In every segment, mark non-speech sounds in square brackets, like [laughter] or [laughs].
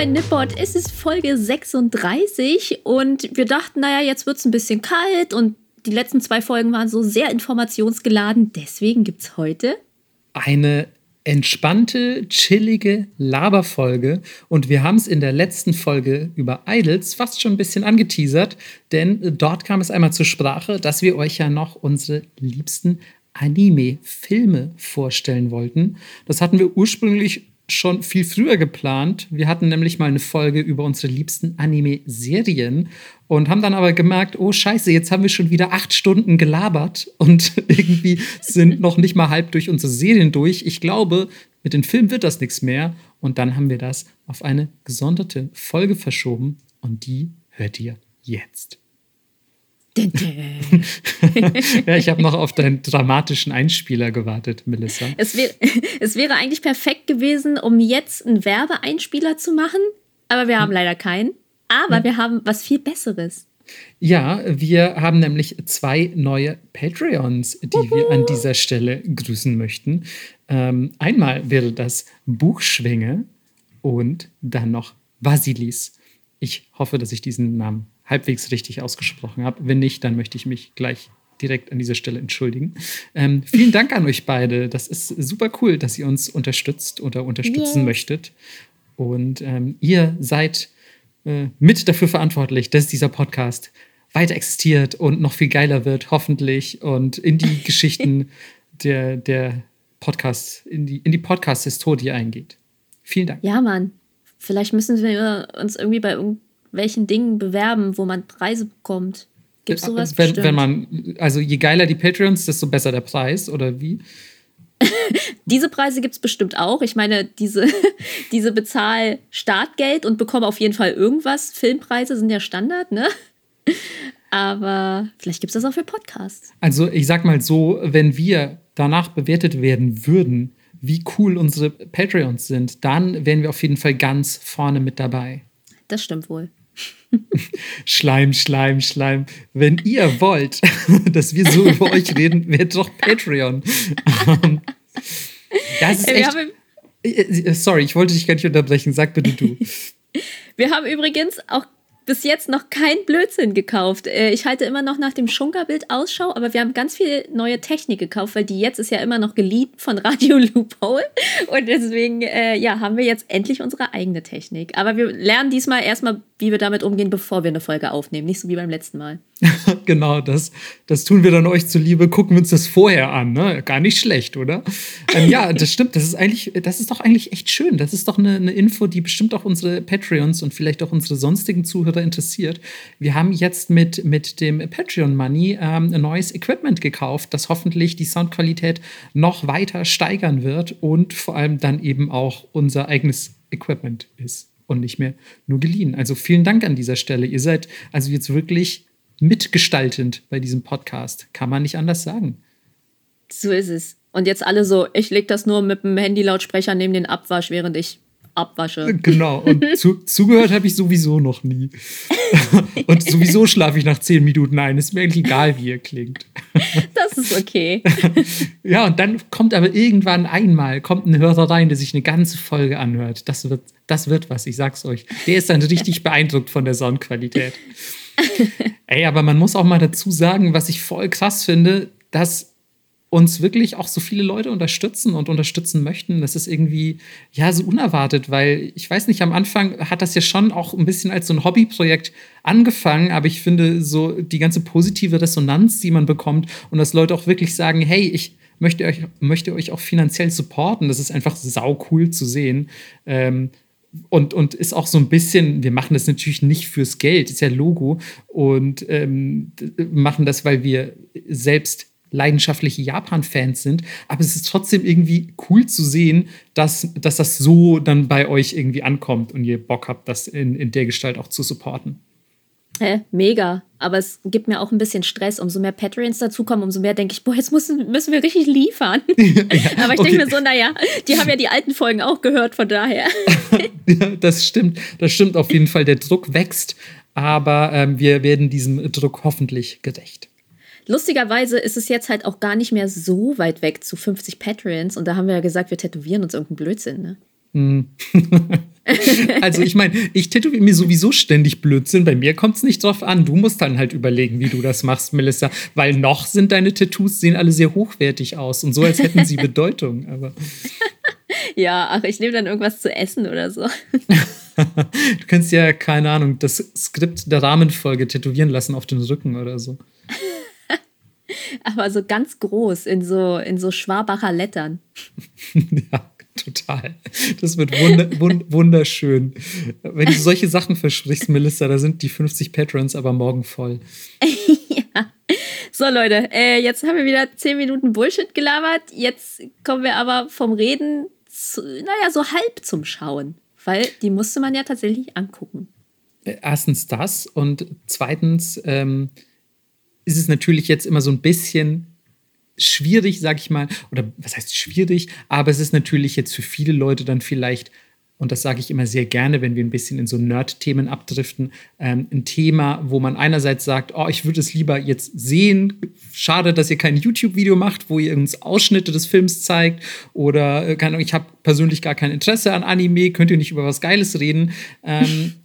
Bei Nippot. Es ist Folge 36 und wir dachten, naja, jetzt wird es ein bisschen kalt und die letzten zwei Folgen waren so sehr informationsgeladen. Deswegen gibt es heute eine entspannte, chillige Laberfolge. Und wir haben es in der letzten Folge über Idols fast schon ein bisschen angeteasert, denn dort kam es einmal zur Sprache, dass wir euch ja noch unsere liebsten Anime-Filme vorstellen wollten. Das hatten wir ursprünglich schon viel früher geplant. Wir hatten nämlich mal eine Folge über unsere liebsten Anime-Serien und haben dann aber gemerkt, oh scheiße, jetzt haben wir schon wieder acht Stunden gelabert und [laughs] irgendwie sind noch nicht mal halb durch unsere Serien durch. Ich glaube, mit den Filmen wird das nichts mehr. Und dann haben wir das auf eine gesonderte Folge verschoben und die hört ihr jetzt. [laughs] ja, ich habe noch auf deinen dramatischen Einspieler gewartet, Melissa. Es, wär, [laughs] es wäre eigentlich perfekt gewesen, um jetzt einen Werbeeinspieler zu machen, aber wir haben leider keinen. Aber hm. wir haben was viel Besseres. Ja, wir haben nämlich zwei neue Patreons, die Uhu. wir an dieser Stelle grüßen möchten. Ähm, einmal wäre das Buchschwinge und dann noch Vasilis. Ich hoffe, dass ich diesen Namen halbwegs richtig ausgesprochen habe. Wenn nicht, dann möchte ich mich gleich direkt an dieser Stelle entschuldigen. Ähm, vielen Dank an euch beide. Das ist super cool, dass ihr uns unterstützt oder unterstützen yeah. möchtet. Und ähm, ihr seid äh, mit dafür verantwortlich, dass dieser Podcast weiter existiert und noch viel geiler wird, hoffentlich, und in die [laughs] Geschichten der, der Podcast, in die, in die Podcast-Historie eingeht. Vielen Dank. Ja, Mann. Vielleicht müssen wir uns irgendwie bei welchen Dingen bewerben, wo man Preise bekommt. Gibt es äh, sowas wenn, wenn man, also je geiler die Patreons, desto besser der Preis, oder wie? [laughs] diese Preise gibt es bestimmt auch. Ich meine, diese, [laughs] diese bezahl Startgeld und bekomme auf jeden Fall irgendwas. Filmpreise sind ja Standard, ne? [laughs] Aber vielleicht gibt es das auch für Podcasts. Also ich sag mal so, wenn wir danach bewertet werden würden, wie cool unsere Patreons sind, dann wären wir auf jeden Fall ganz vorne mit dabei. Das stimmt wohl. [laughs] Schleim, Schleim, Schleim. Wenn ihr wollt, [laughs] dass wir so über euch reden, werdet doch Patreon. das ist echt. Äh, äh, sorry, ich wollte dich gar nicht unterbrechen. Sag bitte du. [laughs] Wir haben übrigens auch bis jetzt noch kein Blödsinn gekauft. Äh, ich halte immer noch nach dem Schunkerbild Ausschau, aber wir haben ganz viel neue Technik gekauft, weil die jetzt ist ja immer noch geliebt von Radio [laughs] Loophole. Und deswegen, äh, ja, haben wir jetzt endlich unsere eigene Technik. Aber wir lernen diesmal erstmal, wie wir damit umgehen, bevor wir eine Folge aufnehmen. Nicht so wie beim letzten Mal. [laughs] genau, das, das tun wir dann euch zuliebe. Gucken wir uns das vorher an. Ne? Gar nicht schlecht, oder? Ähm, ja, [laughs] das stimmt. Das ist eigentlich, das ist doch eigentlich echt schön. Das ist doch eine, eine Info, die bestimmt auch unsere Patreons und vielleicht auch unsere sonstigen Zuhörer interessiert. Wir haben jetzt mit, mit dem Patreon Money ähm, ein neues Equipment gekauft, das hoffentlich die Soundqualität noch weiter steigern wird und vor allem dann eben auch unser eigenes Equipment ist und nicht mehr nur geliehen. Also vielen Dank an dieser Stelle. Ihr seid also jetzt wirklich mitgestaltend bei diesem Podcast. Kann man nicht anders sagen. So ist es. Und jetzt alle so, ich leg das nur mit dem Handy-Lautsprecher neben den Abwasch, während ich abwasche. Genau. Und [laughs] zu, zugehört habe ich sowieso noch nie. [laughs] und sowieso schlafe ich nach zehn Minuten ein. Ist mir eigentlich egal, wie ihr klingt. [laughs] das ist okay. ja, und dann kommt aber irgendwann einmal kommt ein Hörer rein, der sich eine ganze Folge anhört. Das wird, das wird was, ich sag's euch. Der ist dann richtig beeindruckt von der Soundqualität. [laughs] Ey, aber man muss auch mal dazu sagen, was ich voll krass finde, dass uns wirklich auch so viele Leute unterstützen und unterstützen möchten. Das ist irgendwie, ja, so unerwartet, weil ich weiß nicht, am Anfang hat das ja schon auch ein bisschen als so ein Hobbyprojekt angefangen, aber ich finde so die ganze positive Resonanz, die man bekommt und dass Leute auch wirklich sagen, hey, ich möchte euch, möchte euch auch finanziell supporten, das ist einfach sau cool zu sehen. Ähm, und, und ist auch so ein bisschen, wir machen das natürlich nicht fürs Geld, ist ja Logo, und ähm, machen das, weil wir selbst leidenschaftliche Japan-Fans sind. Aber es ist trotzdem irgendwie cool zu sehen, dass, dass das so dann bei euch irgendwie ankommt und ihr Bock habt, das in, in der Gestalt auch zu supporten. Hä, mega. Aber es gibt mir auch ein bisschen Stress. Umso mehr Patreons dazukommen, umso mehr denke ich, boah, jetzt müssen, müssen wir richtig liefern. [laughs] ja, Aber ich okay. denke mir so, naja, die haben ja die alten Folgen auch gehört, von daher. [laughs] ja, das stimmt. Das stimmt auf jeden Fall. Der Druck wächst. Aber ähm, wir werden diesem Druck hoffentlich gerecht. Lustigerweise ist es jetzt halt auch gar nicht mehr so weit weg zu 50 Patreons. Und da haben wir ja gesagt, wir tätowieren uns irgendeinen Blödsinn, ne? [laughs] [laughs] Also ich meine, ich tätowiere mir sowieso ständig Blödsinn. Bei mir kommt es nicht drauf an. Du musst dann halt überlegen, wie du das machst, Melissa. Weil noch sind deine Tattoos, sehen alle sehr hochwertig aus und so, als hätten sie Bedeutung. Aber [laughs] ja, ach, ich nehme dann irgendwas zu essen oder so. [laughs] du kannst ja, keine Ahnung, das Skript der Rahmenfolge tätowieren lassen auf den Rücken oder so. Aber so ganz groß, in so, in so Schwabacher Lettern. ja, total. Das wird wunderschön. Wenn du solche Sachen versprichst, Melissa, da sind die 50 Patrons aber morgen voll. [laughs] ja. So, Leute, äh, jetzt haben wir wieder 10 Minuten Bullshit gelabert. Jetzt kommen wir aber vom Reden, zu, naja, so halb zum Schauen. Weil die musste man ja tatsächlich angucken. Äh, erstens das und zweitens ähm, ist es natürlich jetzt immer so ein bisschen schwierig, sag ich mal, oder was heißt schwierig, aber es ist natürlich jetzt für viele Leute dann vielleicht, und das sage ich immer sehr gerne, wenn wir ein bisschen in so Nerd-Themen abdriften, ähm, ein Thema, wo man einerseits sagt, oh, ich würde es lieber jetzt sehen, schade, dass ihr kein YouTube-Video macht, wo ihr uns Ausschnitte des Films zeigt, oder äh, keine Ahnung, ich habe persönlich gar kein Interesse an Anime, könnt ihr nicht über was Geiles reden. Ähm, [laughs]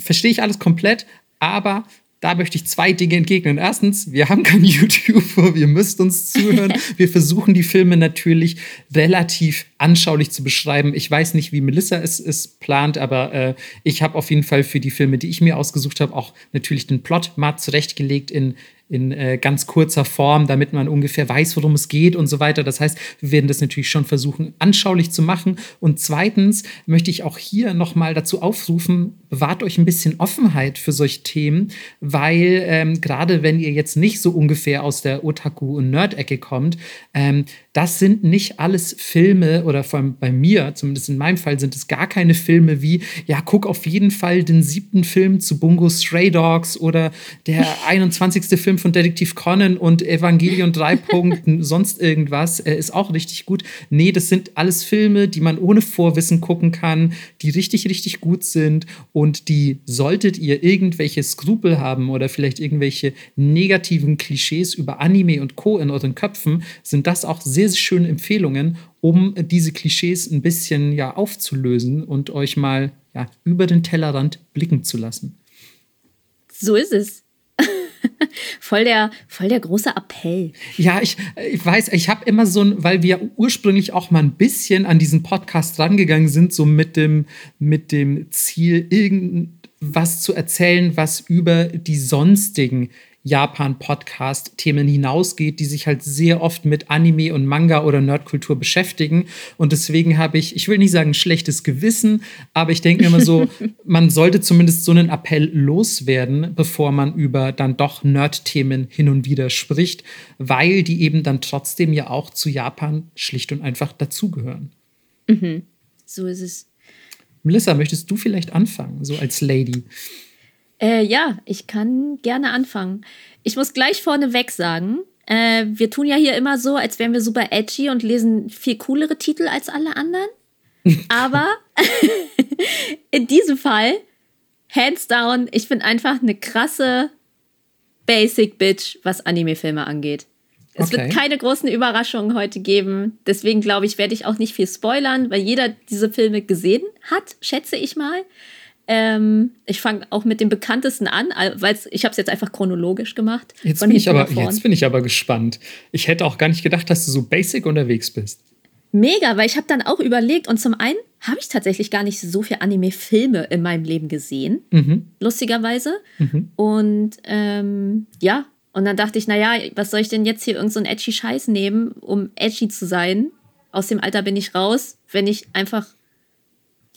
Verstehe ich alles komplett, aber da möchte ich zwei Dinge entgegnen. Erstens, wir haben kein [laughs] YouTube, ihr müsst uns zuhören. [laughs] Wir versuchen die Filme natürlich relativ anschaulich zu beschreiben. Ich weiß nicht, wie Melissa es, es plant, aber äh, ich habe auf jeden Fall für die Filme, die ich mir ausgesucht habe, auch natürlich den Plot mal zurechtgelegt in, in äh, ganz kurzer Form, damit man ungefähr weiß, worum es geht und so weiter. Das heißt, wir werden das natürlich schon versuchen, anschaulich zu machen. Und zweitens möchte ich auch hier nochmal dazu aufrufen, bewahrt euch ein bisschen Offenheit für solche Themen, weil ähm, gerade wenn ihr jetzt nicht so ungefähr aus der Otaku- und Nerd-Ecke kommt, ähm, das sind nicht alles Filme oder vor allem bei mir, zumindest in meinem Fall, sind es gar keine Filme wie, ja, guck auf jeden Fall den siebten Film zu Bungo Stray Dogs oder der [laughs] 21. Film von Detektiv Conan und Evangelion 3 [laughs] Punkten, sonst irgendwas, äh, ist auch richtig gut. Nee, das sind alles Filme, die man ohne Vorwissen gucken kann, die richtig, richtig gut sind und die, solltet ihr irgendwelche Skrupel haben oder vielleicht irgendwelche negativen Klischees über Anime und Co. in euren Köpfen, sind das auch sehr, sehr schöne Empfehlungen, um diese Klischees ein bisschen ja aufzulösen und euch mal ja, über den Tellerrand blicken zu lassen. So ist es. [laughs] voll, der, voll der große Appell. Ja, ich, ich weiß, ich habe immer so ein, weil wir ursprünglich auch mal ein bisschen an diesen Podcast rangegangen sind, so mit dem, mit dem Ziel, irgendwas zu erzählen, was über die sonstigen Japan-Podcast-Themen hinausgeht, die sich halt sehr oft mit Anime und Manga oder Nerdkultur beschäftigen. Und deswegen habe ich, ich will nicht sagen schlechtes Gewissen, aber ich denke mir immer so, [laughs] man sollte zumindest so einen Appell loswerden, bevor man über dann doch Nerd-Themen hin und wieder spricht, weil die eben dann trotzdem ja auch zu Japan schlicht und einfach dazugehören. Mhm. So ist es. Melissa, möchtest du vielleicht anfangen, so als Lady? Äh, ja, ich kann gerne anfangen. Ich muss gleich vorneweg sagen, äh, wir tun ja hier immer so, als wären wir super edgy und lesen viel coolere Titel als alle anderen. [laughs] Aber [laughs] in diesem Fall, hands down, ich bin einfach eine krasse Basic Bitch, was Anime-Filme angeht. Es okay. wird keine großen Überraschungen heute geben. Deswegen glaube ich, werde ich auch nicht viel spoilern, weil jeder diese Filme gesehen hat, schätze ich mal. Ähm, ich fange auch mit dem bekanntesten an, weil ich habe es jetzt einfach chronologisch gemacht. Jetzt bin, ich aber, jetzt bin ich aber gespannt. Ich hätte auch gar nicht gedacht, dass du so basic unterwegs bist. Mega, weil ich habe dann auch überlegt und zum einen habe ich tatsächlich gar nicht so viele Anime-Filme in meinem Leben gesehen, mhm. lustigerweise. Mhm. Und ähm, ja, und dann dachte ich, naja, was soll ich denn jetzt hier irgendeinen so edgy Scheiß nehmen, um edgy zu sein? Aus dem Alter bin ich raus, wenn ich einfach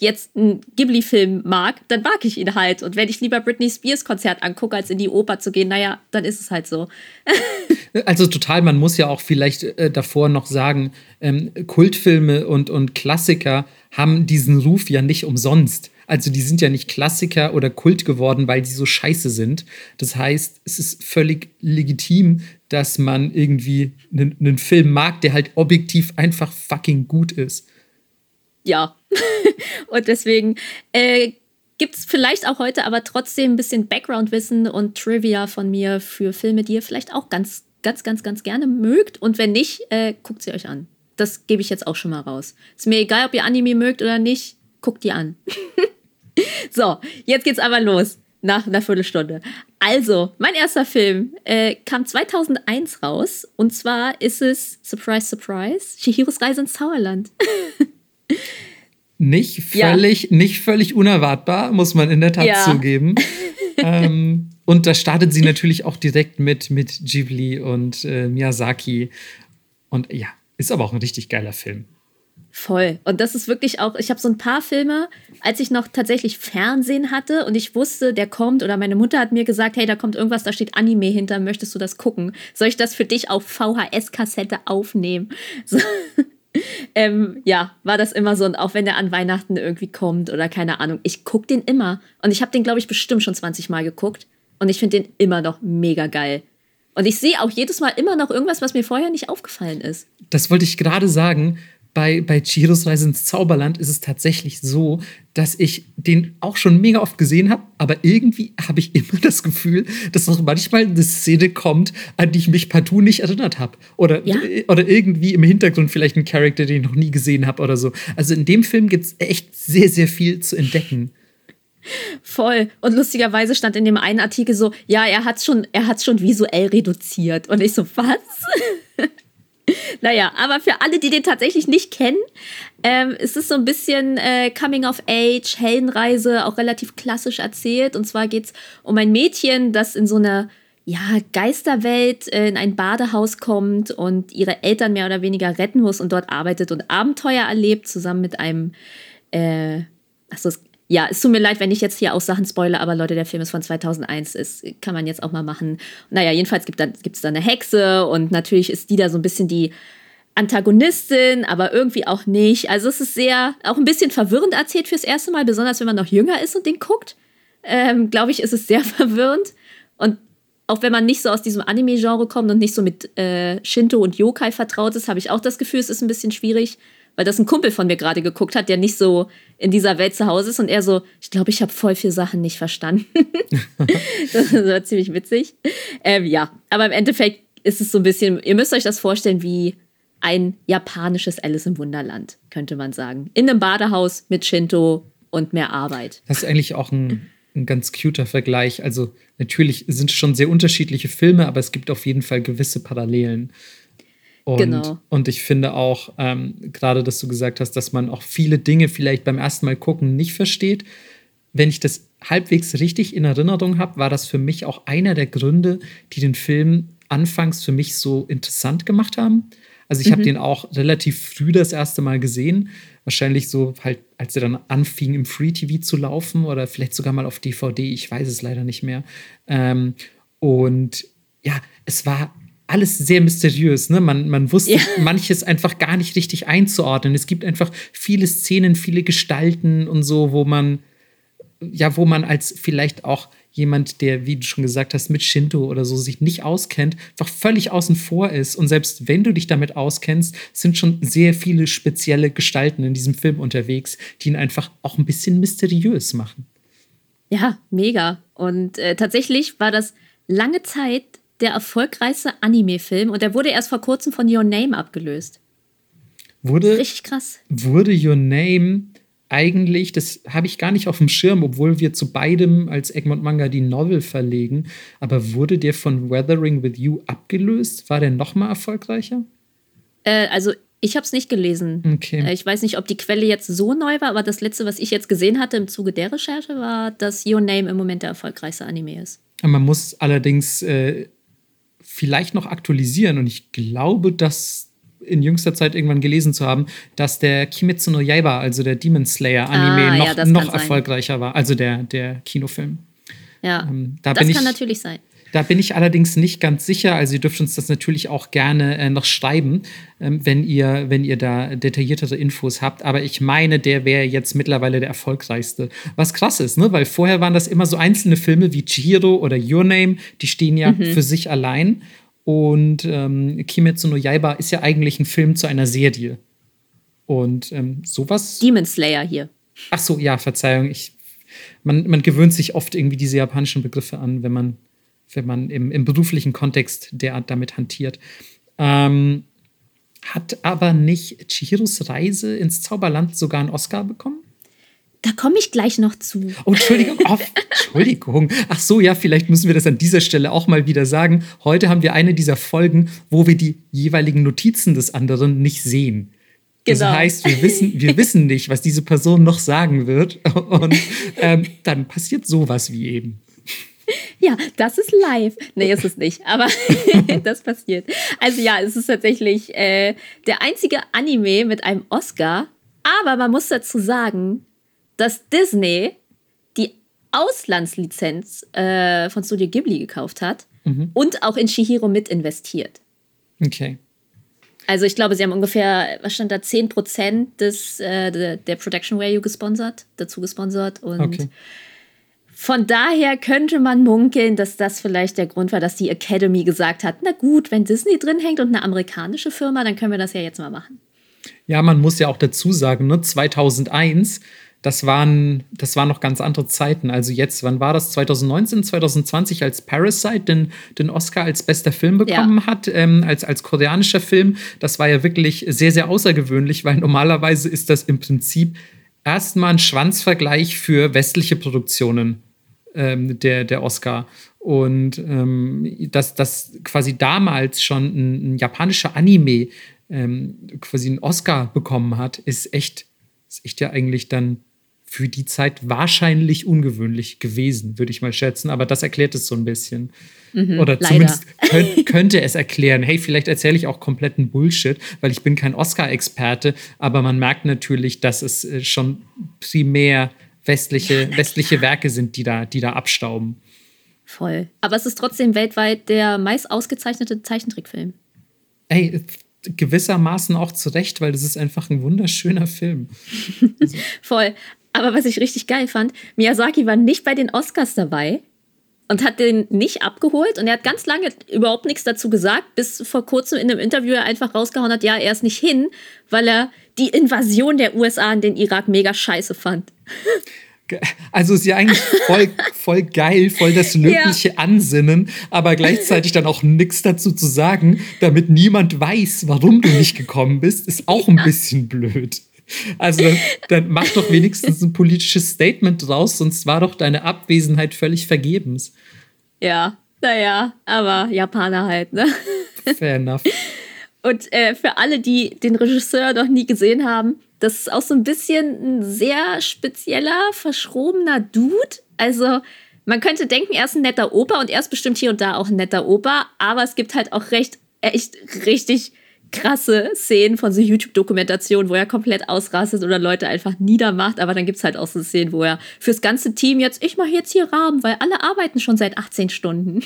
jetzt einen Ghibli-Film mag, dann mag ich ihn halt. Und wenn ich lieber Britney Spears Konzert angucke, als in die Oper zu gehen, naja, dann ist es halt so. [laughs] also total, man muss ja auch vielleicht äh, davor noch sagen, ähm, Kultfilme und, und Klassiker haben diesen Ruf ja nicht umsonst. Also die sind ja nicht Klassiker oder Kult geworden, weil die so scheiße sind. Das heißt, es ist völlig legitim, dass man irgendwie einen, einen Film mag, der halt objektiv einfach fucking gut ist ja. [laughs] und deswegen äh, gibt es vielleicht auch heute aber trotzdem ein bisschen Background-Wissen und Trivia von mir für Filme, die ihr vielleicht auch ganz, ganz, ganz, ganz gerne mögt. Und wenn nicht, äh, guckt sie euch an. Das gebe ich jetzt auch schon mal raus. Ist mir egal, ob ihr Anime mögt oder nicht. guck die an. [laughs] so, jetzt geht's aber los. Nach einer Viertelstunde. Also, mein erster Film äh, kam 2001 raus. Und zwar ist es, surprise, surprise, Chihiros Reise ins Zauberland. [laughs] nicht völlig, ja. nicht völlig unerwartbar, muss man in der Tat ja. zugeben. [laughs] ähm, und da startet sie natürlich auch direkt mit, mit Ghibli und äh, Miyazaki. Und ja, ist aber auch ein richtig geiler Film. Voll. Und das ist wirklich auch, ich habe so ein paar Filme, als ich noch tatsächlich Fernsehen hatte und ich wusste, der kommt oder meine Mutter hat mir gesagt, hey, da kommt irgendwas, da steht Anime hinter, möchtest du das gucken? Soll ich das für dich auf VHS-Kassette aufnehmen? So. [laughs] ähm, ja, war das immer so. Und auch wenn der an Weihnachten irgendwie kommt oder keine Ahnung, ich gucke den immer. Und ich habe den, glaube ich, bestimmt schon 20 Mal geguckt. Und ich finde den immer noch mega geil. Und ich sehe auch jedes Mal immer noch irgendwas, was mir vorher nicht aufgefallen ist. Das wollte ich gerade sagen bei, bei Chihiros Reise ins Zauberland ist es tatsächlich so, dass ich den auch schon mega oft gesehen habe, aber irgendwie habe ich immer das Gefühl, dass auch manchmal eine Szene kommt, an die ich mich partout nicht erinnert habe. Oder, ja? oder irgendwie im Hintergrund vielleicht ein Charakter, den ich noch nie gesehen habe oder so. Also in dem Film gibt es echt sehr, sehr viel zu entdecken. Voll. Und lustigerweise stand in dem einen Artikel so, ja, er hat schon, er hat schon visuell reduziert. Und ich so, was? [laughs] naja, aber für alle, die den tatsächlich nicht kennen, ähm, ist es so ein bisschen äh, Coming of Age, Heldenreise, auch relativ klassisch erzählt. Und zwar geht es um ein Mädchen, das in so einer ja, Geisterwelt äh, in ein Badehaus kommt und ihre Eltern mehr oder weniger retten muss und dort arbeitet und Abenteuer erlebt, zusammen mit einem, äh, achso, ja, es tut mir leid, wenn ich jetzt hier auch Sachen spoilere, aber Leute, der Film ist von 2001, ist, kann man jetzt auch mal machen. Naja, jedenfalls gibt es da eine Hexe und natürlich ist die da so ein bisschen die Antagonistin, aber irgendwie auch nicht. Also es ist sehr, auch ein bisschen verwirrend erzählt fürs erste Mal, besonders wenn man noch jünger ist und den guckt. Ähm, Glaube ich, ist es sehr [laughs] verwirrend. Und auch wenn man nicht so aus diesem Anime-Genre kommt und nicht so mit äh, Shinto und Yokai vertraut ist, habe ich auch das Gefühl, es ist ein bisschen schwierig weil das ein Kumpel von mir gerade geguckt hat, der nicht so in dieser Welt zu Hause ist und er so, ich glaube, ich habe voll viele Sachen nicht verstanden. [laughs] das war ziemlich witzig. Ähm, ja, aber im Endeffekt ist es so ein bisschen, ihr müsst euch das vorstellen wie ein japanisches Alice im Wunderland, könnte man sagen. In einem Badehaus mit Shinto und mehr Arbeit. Das ist eigentlich auch ein, ein ganz cuter Vergleich. Also natürlich sind es schon sehr unterschiedliche Filme, aber es gibt auf jeden Fall gewisse Parallelen. Und, genau. und ich finde auch, ähm, gerade, dass du gesagt hast, dass man auch viele Dinge vielleicht beim ersten Mal gucken nicht versteht. Wenn ich das halbwegs richtig in Erinnerung habe, war das für mich auch einer der Gründe, die den Film anfangs für mich so interessant gemacht haben. Also ich mhm. habe den auch relativ früh das erste Mal gesehen. Wahrscheinlich so halt, als er dann anfing, im Free TV zu laufen oder vielleicht sogar mal auf DVD. Ich weiß es leider nicht mehr. Ähm, und ja, es war alles sehr mysteriös. Ne? Man, man wusste ja. [laughs] manches einfach gar nicht richtig einzuordnen. Es gibt einfach viele Szenen, viele Gestalten und so, wo man, ja, wo man als vielleicht auch jemand, der, wie du schon gesagt hast, mit Shinto oder so sich nicht auskennt, einfach völlig außen vor ist. Und selbst wenn du dich damit auskennst, sind schon sehr viele spezielle Gestalten in diesem Film unterwegs, die ihn einfach auch ein bisschen mysteriös machen. Ja, mega. Und äh, tatsächlich war das lange Zeit der erfolgreichste Anime-Film und der wurde erst vor kurzem von Your Name abgelöst. Wurde, Richtig krass. Wurde Your Name eigentlich, das habe ich gar nicht auf dem Schirm, obwohl wir zu beidem als Egmont Manga die Novel verlegen, aber wurde der von Weathering with You abgelöst? War der noch mal erfolgreicher? Äh, also ich habe es nicht gelesen. Okay. Äh, ich weiß nicht, ob die Quelle jetzt so neu war, aber das letzte, was ich jetzt gesehen hatte im Zuge der Recherche, war, dass Your Name im Moment der erfolgreichste Anime ist. Man muss allerdings äh, vielleicht noch aktualisieren. Und ich glaube, dass in jüngster Zeit irgendwann gelesen zu haben, dass der Kimetsu no Yaiba, also der Demon Slayer Anime, ah, noch, ja, noch erfolgreicher war, also der, der Kinofilm. Ja, ähm, da das kann ich, natürlich sein. Da bin ich allerdings nicht ganz sicher. Also ihr dürft uns das natürlich auch gerne äh, noch schreiben, ähm, wenn, ihr, wenn ihr da detailliertere Infos habt. Aber ich meine, der wäre jetzt mittlerweile der erfolgreichste. Was krass ist, ne? Weil vorher waren das immer so einzelne Filme wie Chihiro oder Your Name, die stehen ja mhm. für sich allein. Und ähm, Kimetsu no Yaiba ist ja eigentlich ein Film zu einer Serie. Und ähm, sowas. Demon Slayer hier. Ach so, ja, Verzeihung. Ich, man, man gewöhnt sich oft irgendwie diese japanischen Begriffe an, wenn man wenn man im, im beruflichen Kontext derart damit hantiert. Ähm, hat aber nicht Chihiros Reise ins Zauberland sogar einen Oscar bekommen? Da komme ich gleich noch zu. Oh, Entschuldigung. Oh, Entschuldigung. Ach so, ja, vielleicht müssen wir das an dieser Stelle auch mal wieder sagen. Heute haben wir eine dieser Folgen, wo wir die jeweiligen Notizen des anderen nicht sehen. Genau. Das heißt, wir wissen, wir [laughs] wissen nicht, was diese Person noch sagen wird. Und ähm, dann passiert sowas wie eben. Ja, das ist live. Nee, ist es nicht, aber [laughs] das passiert. Also ja, es ist tatsächlich äh, der einzige Anime mit einem Oscar. Aber man muss dazu sagen, dass Disney die Auslandslizenz äh, von Studio Ghibli gekauft hat mhm. und auch in Shihiro mit investiert. Okay. Also ich glaube, sie haben ungefähr, was stand da, 10% des, äh, der, der Production Value gesponsert, dazu gesponsert. Und okay. Von daher könnte man munkeln, dass das vielleicht der Grund war, dass die Academy gesagt hat, na gut, wenn Disney drin hängt und eine amerikanische Firma, dann können wir das ja jetzt mal machen. Ja, man muss ja auch dazu sagen, ne, 2001 das waren, das waren noch ganz andere Zeiten. Also jetzt, wann war das? 2019, 2020, als Parasite den, den Oscar als bester Film bekommen ja. hat, ähm, als, als koreanischer Film. Das war ja wirklich sehr, sehr außergewöhnlich, weil normalerweise ist das im Prinzip erstmal ein Schwanzvergleich für westliche Produktionen ähm, der, der Oscar. Und ähm, dass das quasi damals schon ein, ein japanischer Anime ähm, quasi einen Oscar bekommen hat, ist echt, ist echt ja eigentlich dann für die Zeit wahrscheinlich ungewöhnlich gewesen, würde ich mal schätzen. Aber das erklärt es so ein bisschen. Mhm, Oder leider. zumindest könnt, [laughs] könnte es erklären. Hey, vielleicht erzähle ich auch kompletten Bullshit, weil ich bin kein Oscar-Experte. Aber man merkt natürlich, dass es äh, schon primär westliche, ja, westliche Werke sind, die da, die da abstauben. Voll. Aber es ist trotzdem weltweit der meist ausgezeichnete Zeichentrickfilm. Ey, gewissermaßen auch zu Recht, weil das ist einfach ein wunderschöner Film. [laughs] Voll. Aber was ich richtig geil fand, Miyazaki war nicht bei den Oscars dabei und hat den nicht abgeholt und er hat ganz lange überhaupt nichts dazu gesagt, bis vor kurzem in einem Interview er einfach rausgehauen hat, ja, er ist nicht hin, weil er die Invasion der USA in den Irak mega scheiße fand. Also ist ja eigentlich voll, voll geil, voll das löbliche ja. Ansinnen, aber gleichzeitig dann auch nichts dazu zu sagen, damit niemand weiß, warum du nicht gekommen bist, ist auch ein bisschen blöd. Also dann, dann mach doch wenigstens ein politisches Statement draus, sonst war doch deine Abwesenheit völlig vergebens. Ja, naja, aber Japaner halt, ne? Fair enough. Und äh, für alle, die den Regisseur noch nie gesehen haben, das ist auch so ein bisschen ein sehr spezieller, verschrobener Dude. Also man könnte denken, er ist ein netter Opa und er ist bestimmt hier und da auch ein netter Opa, aber es gibt halt auch recht, echt richtig krasse Szenen von so YouTube-Dokumentationen, wo er komplett ausrastet oder Leute einfach niedermacht. Aber dann gibt es halt auch so Szenen, wo er fürs ganze Team jetzt, ich mache jetzt hier Rahmen, weil alle arbeiten schon seit 18 Stunden.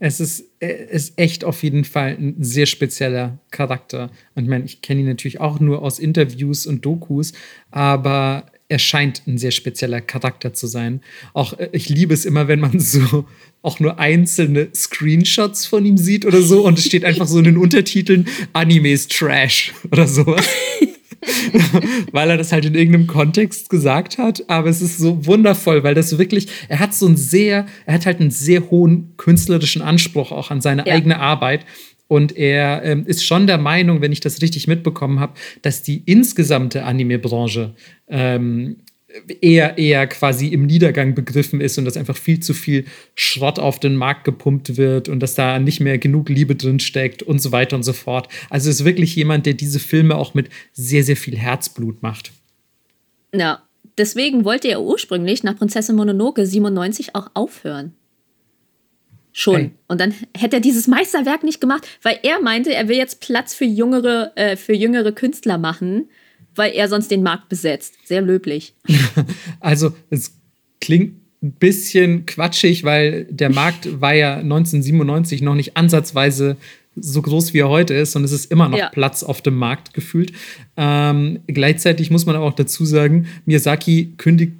Es ist, ist echt auf jeden Fall ein sehr spezieller Charakter. Und ich meine, ich kenne ihn natürlich auch nur aus Interviews und Dokus, aber er scheint ein sehr spezieller Charakter zu sein. Auch äh, ich liebe es immer, wenn man [laughs] so auch nur einzelne Screenshots von ihm sieht oder so und es steht einfach so in den Untertiteln Animes Trash oder sowas. [laughs] weil er das halt in irgendeinem Kontext gesagt hat, aber es ist so wundervoll, weil das wirklich, er hat so einen sehr, er hat halt einen sehr hohen künstlerischen Anspruch auch an seine ja. eigene Arbeit und er ähm, ist schon der Meinung, wenn ich das richtig mitbekommen habe, dass die insgesamte Anime-Branche ähm, eher, eher quasi im Niedergang begriffen ist und dass einfach viel zu viel Schrott auf den Markt gepumpt wird und dass da nicht mehr genug Liebe drin steckt und so weiter und so fort. Also ist wirklich jemand, der diese Filme auch mit sehr, sehr viel Herzblut macht. Ja, deswegen wollte er ursprünglich nach Prinzessin Mononoke 97 auch aufhören. Schon. Hey. Und dann hätte er dieses Meisterwerk nicht gemacht, weil er meinte, er will jetzt Platz für jüngere, äh, für jüngere Künstler machen weil er sonst den Markt besetzt. Sehr löblich. [laughs] also, es klingt ein bisschen quatschig, weil der Markt war ja 1997 noch nicht ansatzweise so groß wie er heute ist und es ist immer noch ja. Platz auf dem Markt gefühlt. Ähm, gleichzeitig muss man aber auch dazu sagen, Miyazaki kündigt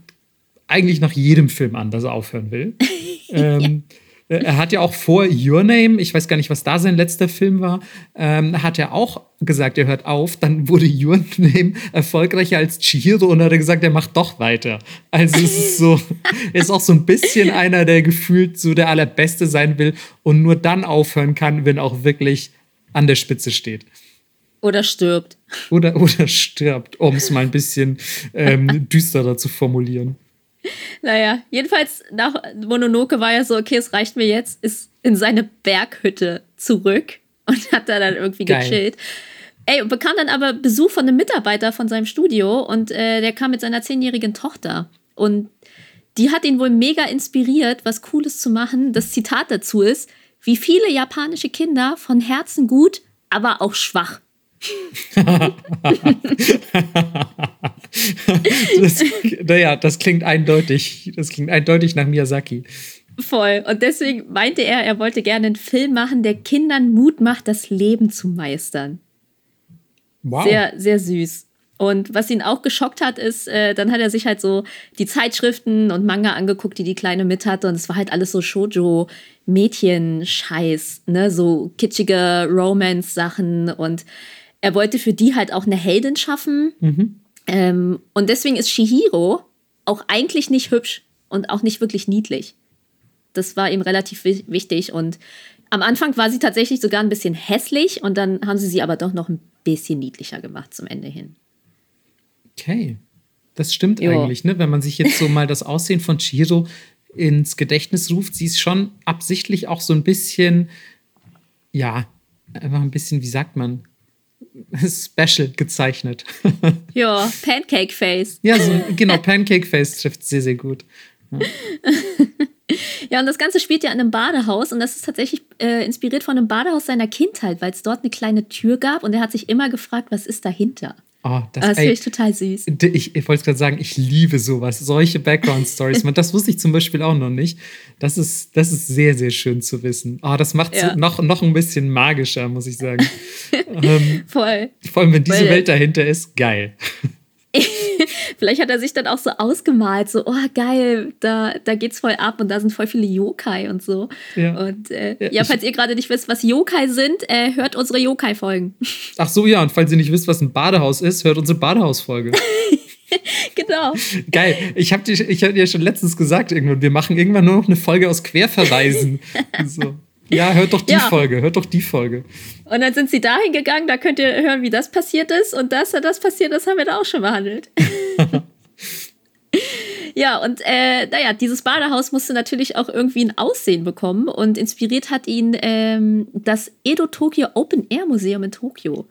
eigentlich nach jedem Film an, dass er aufhören will. [laughs] ähm, äh, er hat ja auch vor Your Name, ich weiß gar nicht, was da sein letzter Film war, ähm, hat er auch gesagt, er hört auf. Dann wurde Your Name erfolgreicher als Chihiro und hat er gesagt, er macht doch weiter. Also es ist so, er ist auch so ein bisschen [laughs] einer, der gefühlt so der Allerbeste sein will und nur dann aufhören kann, wenn auch wirklich an der Spitze steht. Oder stirbt. Oder, oder stirbt, um es mal ein bisschen ähm, [laughs] düsterer zu formulieren. Naja, jedenfalls nach Mononoke war ja so, okay, es reicht mir jetzt, ist in seine Berghütte zurück und [laughs] hat da dann irgendwie Geil. gechillt. Ey, und bekam dann aber Besuch von einem Mitarbeiter von seinem Studio und äh, der kam mit seiner zehnjährigen Tochter. Und die hat ihn wohl mega inspiriert, was Cooles zu machen. Das Zitat dazu ist, wie viele japanische Kinder von Herzen gut, aber auch schwach. [laughs] das, naja, das klingt eindeutig. Das klingt eindeutig nach Miyazaki. Voll. Und deswegen meinte er, er wollte gerne einen Film machen, der Kindern Mut macht, das Leben zu meistern. Wow. Sehr, sehr süß. Und was ihn auch geschockt hat, ist, äh, dann hat er sich halt so die Zeitschriften und Manga angeguckt, die die Kleine mit hatte. Und es war halt alles so Shoujo-Mädchen-Scheiß, ne? So kitschige Romance-Sachen. Und er wollte für die halt auch eine Heldin schaffen. Mhm. Ähm, und deswegen ist Shihiro auch eigentlich nicht hübsch und auch nicht wirklich niedlich. Das war ihm relativ wichtig. Und am Anfang war sie tatsächlich sogar ein bisschen hässlich und dann haben sie sie aber doch noch ein bisschen niedlicher gemacht zum Ende hin. Okay. Das stimmt jo. eigentlich, ne? Wenn man sich jetzt so mal das Aussehen von Chiro ins Gedächtnis ruft, sie ist schon absichtlich auch so ein bisschen, ja, einfach ein bisschen, wie sagt man, special gezeichnet. [laughs] ja, Pancake Face. Ja, so, genau, Pancake Face trifft sehr, sehr gut. Ja. [laughs] ja, und das Ganze spielt ja in einem Badehaus und das ist tatsächlich äh, inspiriert von einem Badehaus seiner Kindheit, weil es dort eine kleine Tür gab und er hat sich immer gefragt, was ist dahinter? Oh, das, das finde ich total süß. Ich, ich wollte gerade sagen, ich liebe sowas, solche Background-Stories. [laughs] das wusste ich zum Beispiel auch noch nicht. Das ist, das ist sehr, sehr schön zu wissen. Oh, das macht es ja. noch, noch ein bisschen magischer, muss ich sagen. [laughs] ähm, Voll. Vor allem, wenn diese Weil, Welt dahinter ist, geil. [laughs] Vielleicht hat er sich dann auch so ausgemalt, so, oh geil, da, da geht's voll ab und da sind voll viele Yokai und so. Ja. Und äh, ja, ja, falls ihr gerade nicht wisst, was Yokai sind, äh, hört unsere Yokai-Folgen. [laughs] Ach so, ja, und falls ihr nicht wisst, was ein Badehaus ist, hört unsere Badehaus-Folge. [laughs] genau. Geil. Ich habe dir, hab dir schon letztens gesagt, irgendwann, wir machen irgendwann nur noch eine Folge aus Querverweisen. so. Ja, hört doch die ja. Folge, hört doch die Folge. Und dann sind sie dahin gegangen, da könnt ihr hören, wie das passiert ist. Und dass das passiert ist, haben wir da auch schon behandelt. [laughs] ja, und äh, naja, dieses Badehaus musste natürlich auch irgendwie ein Aussehen bekommen. Und inspiriert hat ihn ähm, das Edo Tokyo Open Air Museum in Tokio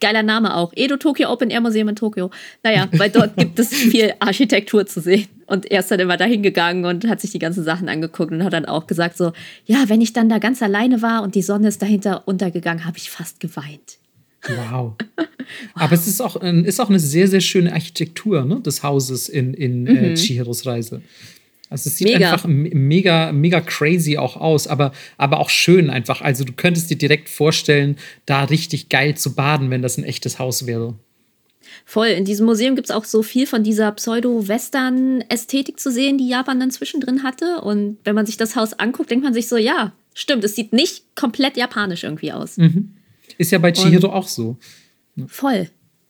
geiler Name auch. Edo Tokyo Open Air Museum in Tokio. Naja, weil dort gibt es [laughs] viel Architektur zu sehen. Und er ist dann immer da hingegangen und hat sich die ganzen Sachen angeguckt und hat dann auch gesagt so, ja, wenn ich dann da ganz alleine war und die Sonne ist dahinter untergegangen, habe ich fast geweint. Wow. Aber es ist auch, ist auch eine sehr, sehr schöne Architektur ne, des Hauses in, in äh, mhm. äh, Chihiros Reise. Also es sieht mega. einfach mega, mega crazy auch aus, aber, aber auch schön einfach. Also du könntest dir direkt vorstellen, da richtig geil zu baden, wenn das ein echtes Haus wäre. Voll. In diesem Museum gibt es auch so viel von dieser Pseudo-Western-Ästhetik zu sehen, die Japan dann zwischendrin hatte. Und wenn man sich das Haus anguckt, denkt man sich so, ja, stimmt, es sieht nicht komplett japanisch irgendwie aus. Mhm. Ist ja bei Chihiro Und auch so. Voll.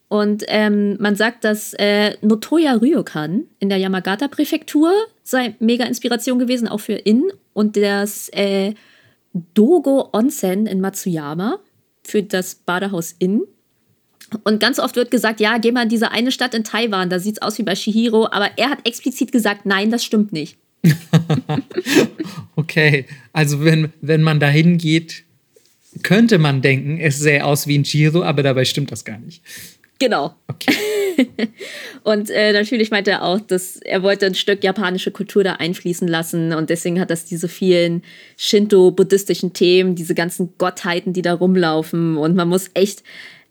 Und ähm, man sagt, dass äh, Notoya Ryokan in der Yamagata-Präfektur sei mega Inspiration gewesen, auch für In. Und das äh, Dogo Onsen in Matsuyama für das Badehaus In. Und ganz oft wird gesagt, ja, geh mal in diese eine Stadt in Taiwan, da sieht es aus wie bei Shihiro. Aber er hat explizit gesagt, nein, das stimmt nicht. [laughs] okay, also wenn, wenn man da hingeht, könnte man denken, es sähe aus wie ein Shihiro, aber dabei stimmt das gar nicht. Genau. Okay. [laughs] und äh, natürlich meinte er auch, dass er wollte ein Stück japanische Kultur da einfließen lassen und deswegen hat das diese vielen Shinto-buddhistischen Themen, diese ganzen Gottheiten, die da rumlaufen und man muss echt,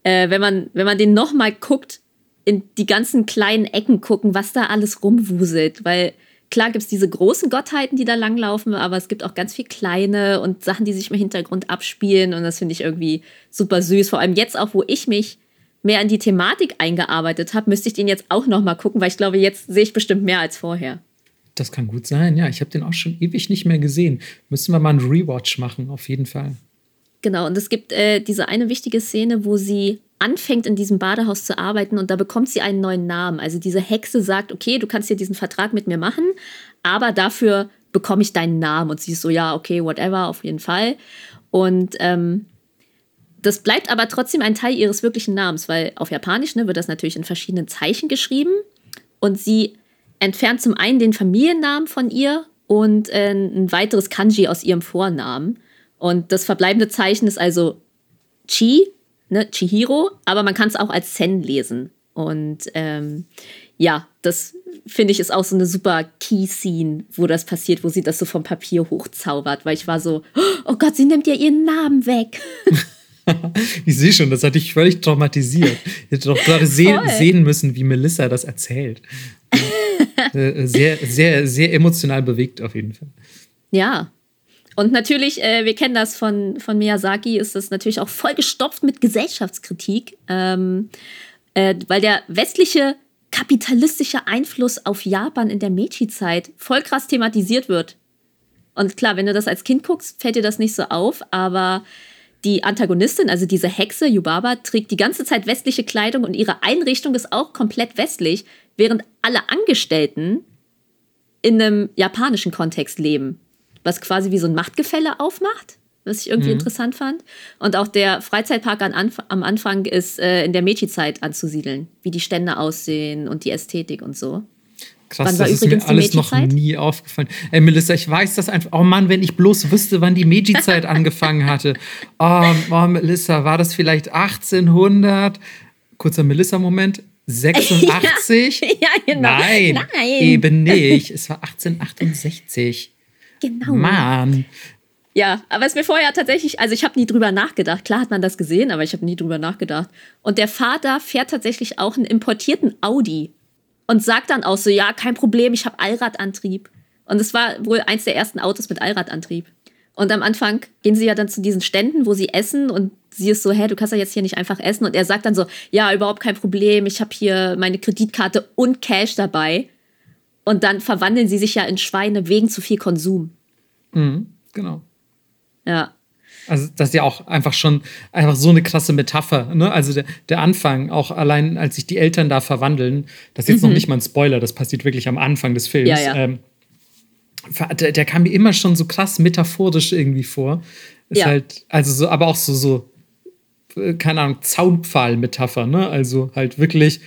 äh, wenn man wenn man den noch mal guckt, in die ganzen kleinen Ecken gucken, was da alles rumwuselt, weil klar gibt es diese großen Gottheiten, die da langlaufen, aber es gibt auch ganz viel kleine und Sachen, die sich im Hintergrund abspielen und das finde ich irgendwie super süß, vor allem jetzt auch, wo ich mich mehr in die Thematik eingearbeitet habe, müsste ich den jetzt auch noch mal gucken, weil ich glaube, jetzt sehe ich bestimmt mehr als vorher. Das kann gut sein, ja. Ich habe den auch schon ewig nicht mehr gesehen. Müssen wir mal einen Rewatch machen, auf jeden Fall. Genau, und es gibt äh, diese eine wichtige Szene, wo sie anfängt, in diesem Badehaus zu arbeiten und da bekommt sie einen neuen Namen. Also diese Hexe sagt, okay, du kannst hier diesen Vertrag mit mir machen, aber dafür bekomme ich deinen Namen. Und sie ist so, ja, okay, whatever, auf jeden Fall. Und ähm, Das bleibt aber trotzdem ein Teil ihres wirklichen Namens, weil auf Japanisch ne, wird das natürlich in verschiedenen Zeichen geschrieben. Und sie entfernt zum einen den Familiennamen von ihr und äh, ein weiteres Kanji aus ihrem Vornamen. Und das verbleibende Zeichen ist also Chi, ne, Chihiro, aber man kann es auch als Sen lesen. Und ähm, ja, das finde ich ist auch so eine super Key-Scene, wo das passiert, wo sie das so vom Papier hochzaubert, weil ich war so, oh Gott, sie nimmt ja ihren Namen weg. [laughs] ich sehe schon, das hat dich völlig traumatisiert. Ich hätte doch gerade se sehen müssen, wie Melissa das erzählt. [laughs] Äh, sehr, sehr, sehr emotional bewegt auf jeden Fall. Ja. Und natürlich, äh, wir kennen das von, von Miyazaki, ist das natürlich auch vollgestopft mit Gesellschaftskritik, ähm, äh, weil der westliche kapitalistische Einfluss auf Japan in der Meiji-Zeit voll krass thematisiert wird. Und klar, wenn du das als Kind guckst, fällt dir das nicht so auf, aber die Antagonistin, also diese Hexe Yubaba, trägt die ganze Zeit westliche Kleidung und ihre Einrichtung ist auch komplett westlich, während alle Angestellten in einem japanischen Kontext leben, was quasi wie so ein Machtgefälle aufmacht, was ich irgendwie mhm. interessant fand. Und auch der Freizeitpark an Anf am Anfang ist äh, in der Meiji-Zeit anzusiedeln, wie die Stände aussehen und die Ästhetik und so. Krass, das ist mir alles noch nie aufgefallen. Ey, Melissa, ich weiß das einfach. Oh Mann, wenn ich bloß wüsste, wann die Meiji-Zeit [laughs] angefangen hatte. Oh, oh, Melissa, war das vielleicht 1800? Kurzer Melissa-Moment. 86? [laughs] Ja, ja, genau. Nein, Nein, eben nicht. Es war 1868. Genau. Mann. Ja, aber es mir vorher tatsächlich, also ich habe nie drüber nachgedacht. Klar hat man das gesehen, aber ich habe nie drüber nachgedacht. Und der Vater fährt tatsächlich auch einen importierten Audi und sagt dann auch so, ja, kein Problem, ich habe Allradantrieb. Und es war wohl eins der ersten Autos mit Allradantrieb. Und am Anfang gehen sie ja dann zu diesen Ständen, wo sie essen und sie ist so, hä, du kannst ja jetzt hier nicht einfach essen. Und er sagt dann so, ja, überhaupt kein Problem, ich habe hier meine Kreditkarte und Cash dabei. Und dann verwandeln sie sich ja in Schweine wegen zu viel Konsum. Mhm, genau. Ja. Also das ist ja auch einfach schon einfach so eine krasse Metapher. Ne? Also der, der Anfang, auch allein als sich die Eltern da verwandeln, das ist jetzt mhm. noch nicht mal ein Spoiler, das passiert wirklich am Anfang des Films. Ja, ja. Ähm, der, der, kam mir immer schon so krass metaphorisch irgendwie vor. Ist ja. halt, also so, aber auch so, so, äh, keine Ahnung, Zaunpfahl-Metapher, ne? Also halt wirklich,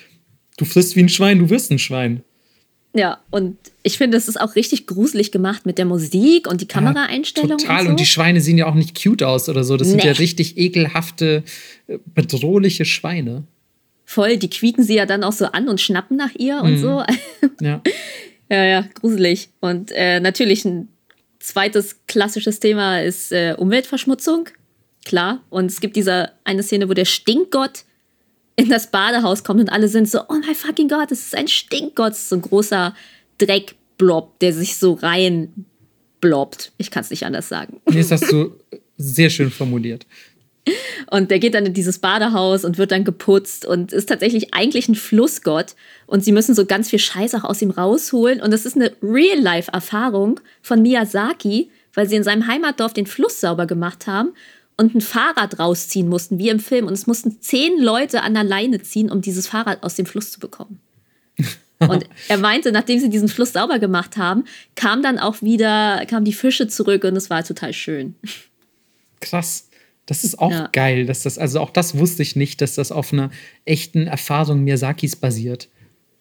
du frisst wie ein Schwein, du wirst ein Schwein. Ja, und ich finde, es ist auch richtig gruselig gemacht mit der Musik und die Kameraeinstellung. Ja, total. Und, so. und, die Schweine sehen ja auch nicht cute aus oder so. Das nee. sind ja richtig ekelhafte, äh, bedrohliche Schweine. Voll, die quieken sie ja dann auch so an und schnappen nach ihr und mhm. so. [laughs] Ja. ja, ja, gruselig. Und äh, natürlich ein zweites klassisches Thema ist äh, Umweltverschmutzung. Klar. Und es gibt diese eine Szene, wo der Stinkgott in das Badehaus kommt und alle sind so, oh mein fucking Gott, das ist ein Stinkgott. Das ist so ein großer Dreckblob, der sich so rein blobbt. Ich kann es nicht anders sagen. Nee, das hast du sehr schön formuliert. Und der geht dann in dieses Badehaus und wird dann geputzt und ist tatsächlich eigentlich ein Flussgott. Und sie müssen so ganz viel Scheiß auch aus ihm rausholen. Und das ist eine Real-Life-Erfahrung von Miyazaki, weil sie in seinem Heimatdorf den Fluss sauber gemacht haben und ein Fahrrad rausziehen mussten, wie im Film. Und es mussten zehn Leute an der Leine ziehen, um dieses Fahrrad aus dem Fluss zu bekommen. [laughs] Und er meinte, nachdem sie diesen Fluss sauber gemacht haben, kam dann auch wieder, kamen die Fische zurück und es war total schön. Krass. Das ist auch ja. geil, dass das, also auch das wusste ich nicht, dass das auf einer echten Erfahrung Miyazakis basiert.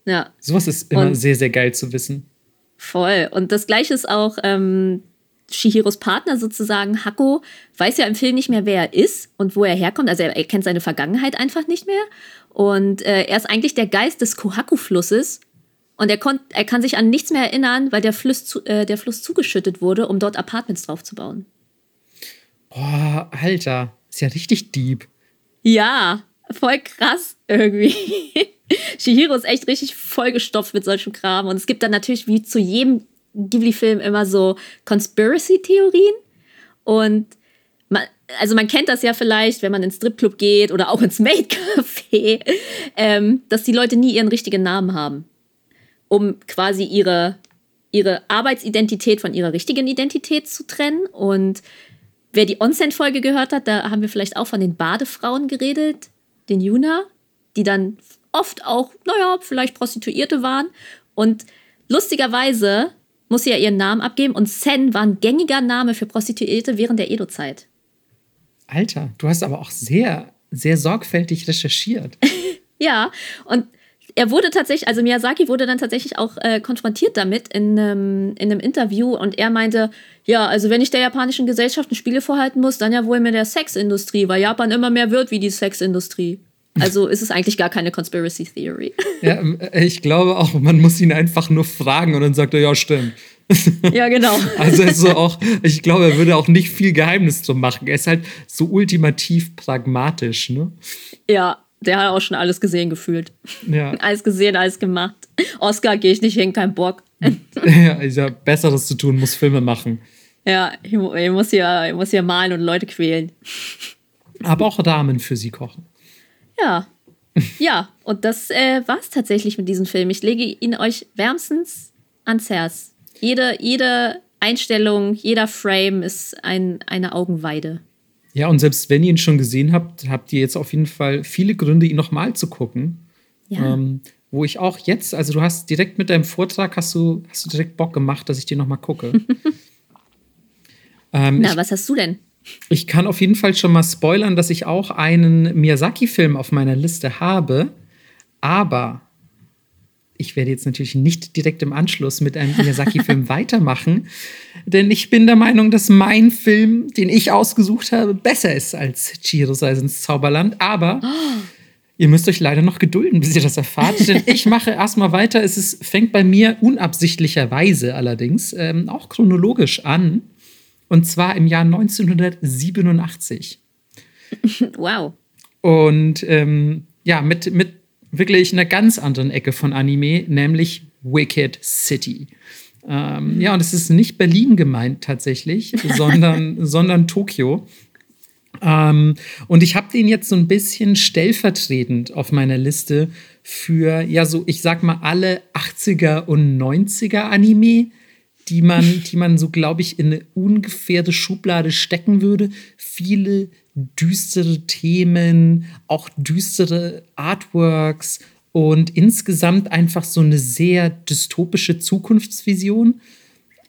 Ja. Sowas ist immer und sehr, sehr geil zu wissen. Voll. Und das gleiche ist auch ähm, Shihiros Partner sozusagen, Hako, weiß ja im Film nicht mehr, wer er ist und wo er herkommt. Also er, er kennt seine Vergangenheit einfach nicht mehr. Und äh, er ist eigentlich der Geist des Kohaku-Flusses. Und er, konnt, er kann sich an nichts mehr erinnern, weil der Fluss, zu, äh, der Fluss zugeschüttet wurde, um dort Apartments drauf zu bauen. Boah, Alter, ist ja richtig deep. Ja, voll krass irgendwie. [laughs] Shihiro ist echt richtig vollgestopft mit solchem Kram. Und es gibt dann natürlich wie zu jedem Ghibli-Film immer so Conspiracy-Theorien. Und man, also man kennt das ja vielleicht, wenn man ins Stripclub geht oder auch ins Maid-Café, ähm, dass die Leute nie ihren richtigen Namen haben, um quasi ihre, ihre Arbeitsidentität von ihrer richtigen Identität zu trennen. Und wer die Onsen-Folge gehört hat, da haben wir vielleicht auch von den Badefrauen geredet, den Yuna, die dann oft auch, naja, vielleicht Prostituierte waren. Und lustigerweise muss sie ja ihren Namen abgeben und Sen war ein gängiger Name für Prostituierte während der Edo-Zeit. Alter, du hast aber auch sehr, sehr sorgfältig recherchiert. [laughs] ja, und er wurde tatsächlich, also Miyazaki wurde dann tatsächlich auch äh, konfrontiert damit in, ähm, in einem Interview und er meinte, ja, also wenn ich der japanischen Gesellschaft ein Spiele vorhalten muss, dann ja wohl mit der Sexindustrie, weil Japan immer mehr wird wie die Sexindustrie. Also ist es eigentlich gar keine Conspiracy Theory. [laughs] Ja, ähm, äh, ich glaube auch, man muss ihn einfach nur fragen und dann sagt er, ja, stimmt. [laughs] Ja, genau. Also ist so auch, ich glaube, er würde auch nicht viel Geheimnis drum machen. Er ist halt so ultimativ pragmatisch, ne? Ja, der hat auch schon alles gesehen gefühlt. Ja. [laughs] Alles gesehen, alles gemacht. Oscar gehe ich nicht hin, kein Bock. ja, ist ja Besseres zu tun, muss Filme machen. Ja, ich, ich, muss hier, ich muss hier malen und Leute quälen. Aber auch Rahmen für sie kochen. Ja. Ja, und das äh, war es tatsächlich mit diesem Film. Ich lege ihn euch wärmstens ans Herz. Jede, jede Einstellung, jeder Frame ist ein, eine Augenweide. Ja, und selbst wenn ihr ihn schon gesehen habt, habt ihr jetzt auf jeden Fall viele Gründe, ihn nochmal zu gucken. Ja. Ähm, wo ich auch jetzt, also du hast direkt mit deinem Vortrag, hast du, hast du direkt Bock gemacht, dass ich dir nochmal gucke. [laughs] ähm, Na, ich, was hast du denn? Ich kann auf jeden Fall schon mal spoilern, dass ich auch einen Miyazaki-Film auf meiner Liste habe. Aber ich werde jetzt natürlich nicht direkt im Anschluss mit einem Miyazaki-Film [laughs] weitermachen, denn ich bin der Meinung, dass mein Film, den ich ausgesucht habe, besser ist als Chihiro's Reise ins Zauberland. Aber oh. ihr müsst euch leider noch gedulden, bis ihr das erfahrt, [laughs] denn ich mache erstmal weiter. Es ist, fängt bei mir unabsichtlicherweise allerdings ähm, auch chronologisch an. Und zwar im Jahr 1987. [laughs] Wow. Und ähm, ja, mit, mit wirklich einer ganz anderen Ecke von Anime, nämlich Wicked City. Ähm, ja, und es ist nicht Berlin gemeint tatsächlich, [laughs] sondern, sondern Tokio. Ähm, und ich habe den jetzt so ein bisschen stellvertretend auf meiner Liste für, ja, so, ich sag mal, alle 80er und 90er Anime, die man, die man so, glaube ich, in eine ungefähre Schublade stecken würde. Viele düstere Themen, auch düstere Artworks und insgesamt einfach so eine sehr dystopische Zukunftsvision.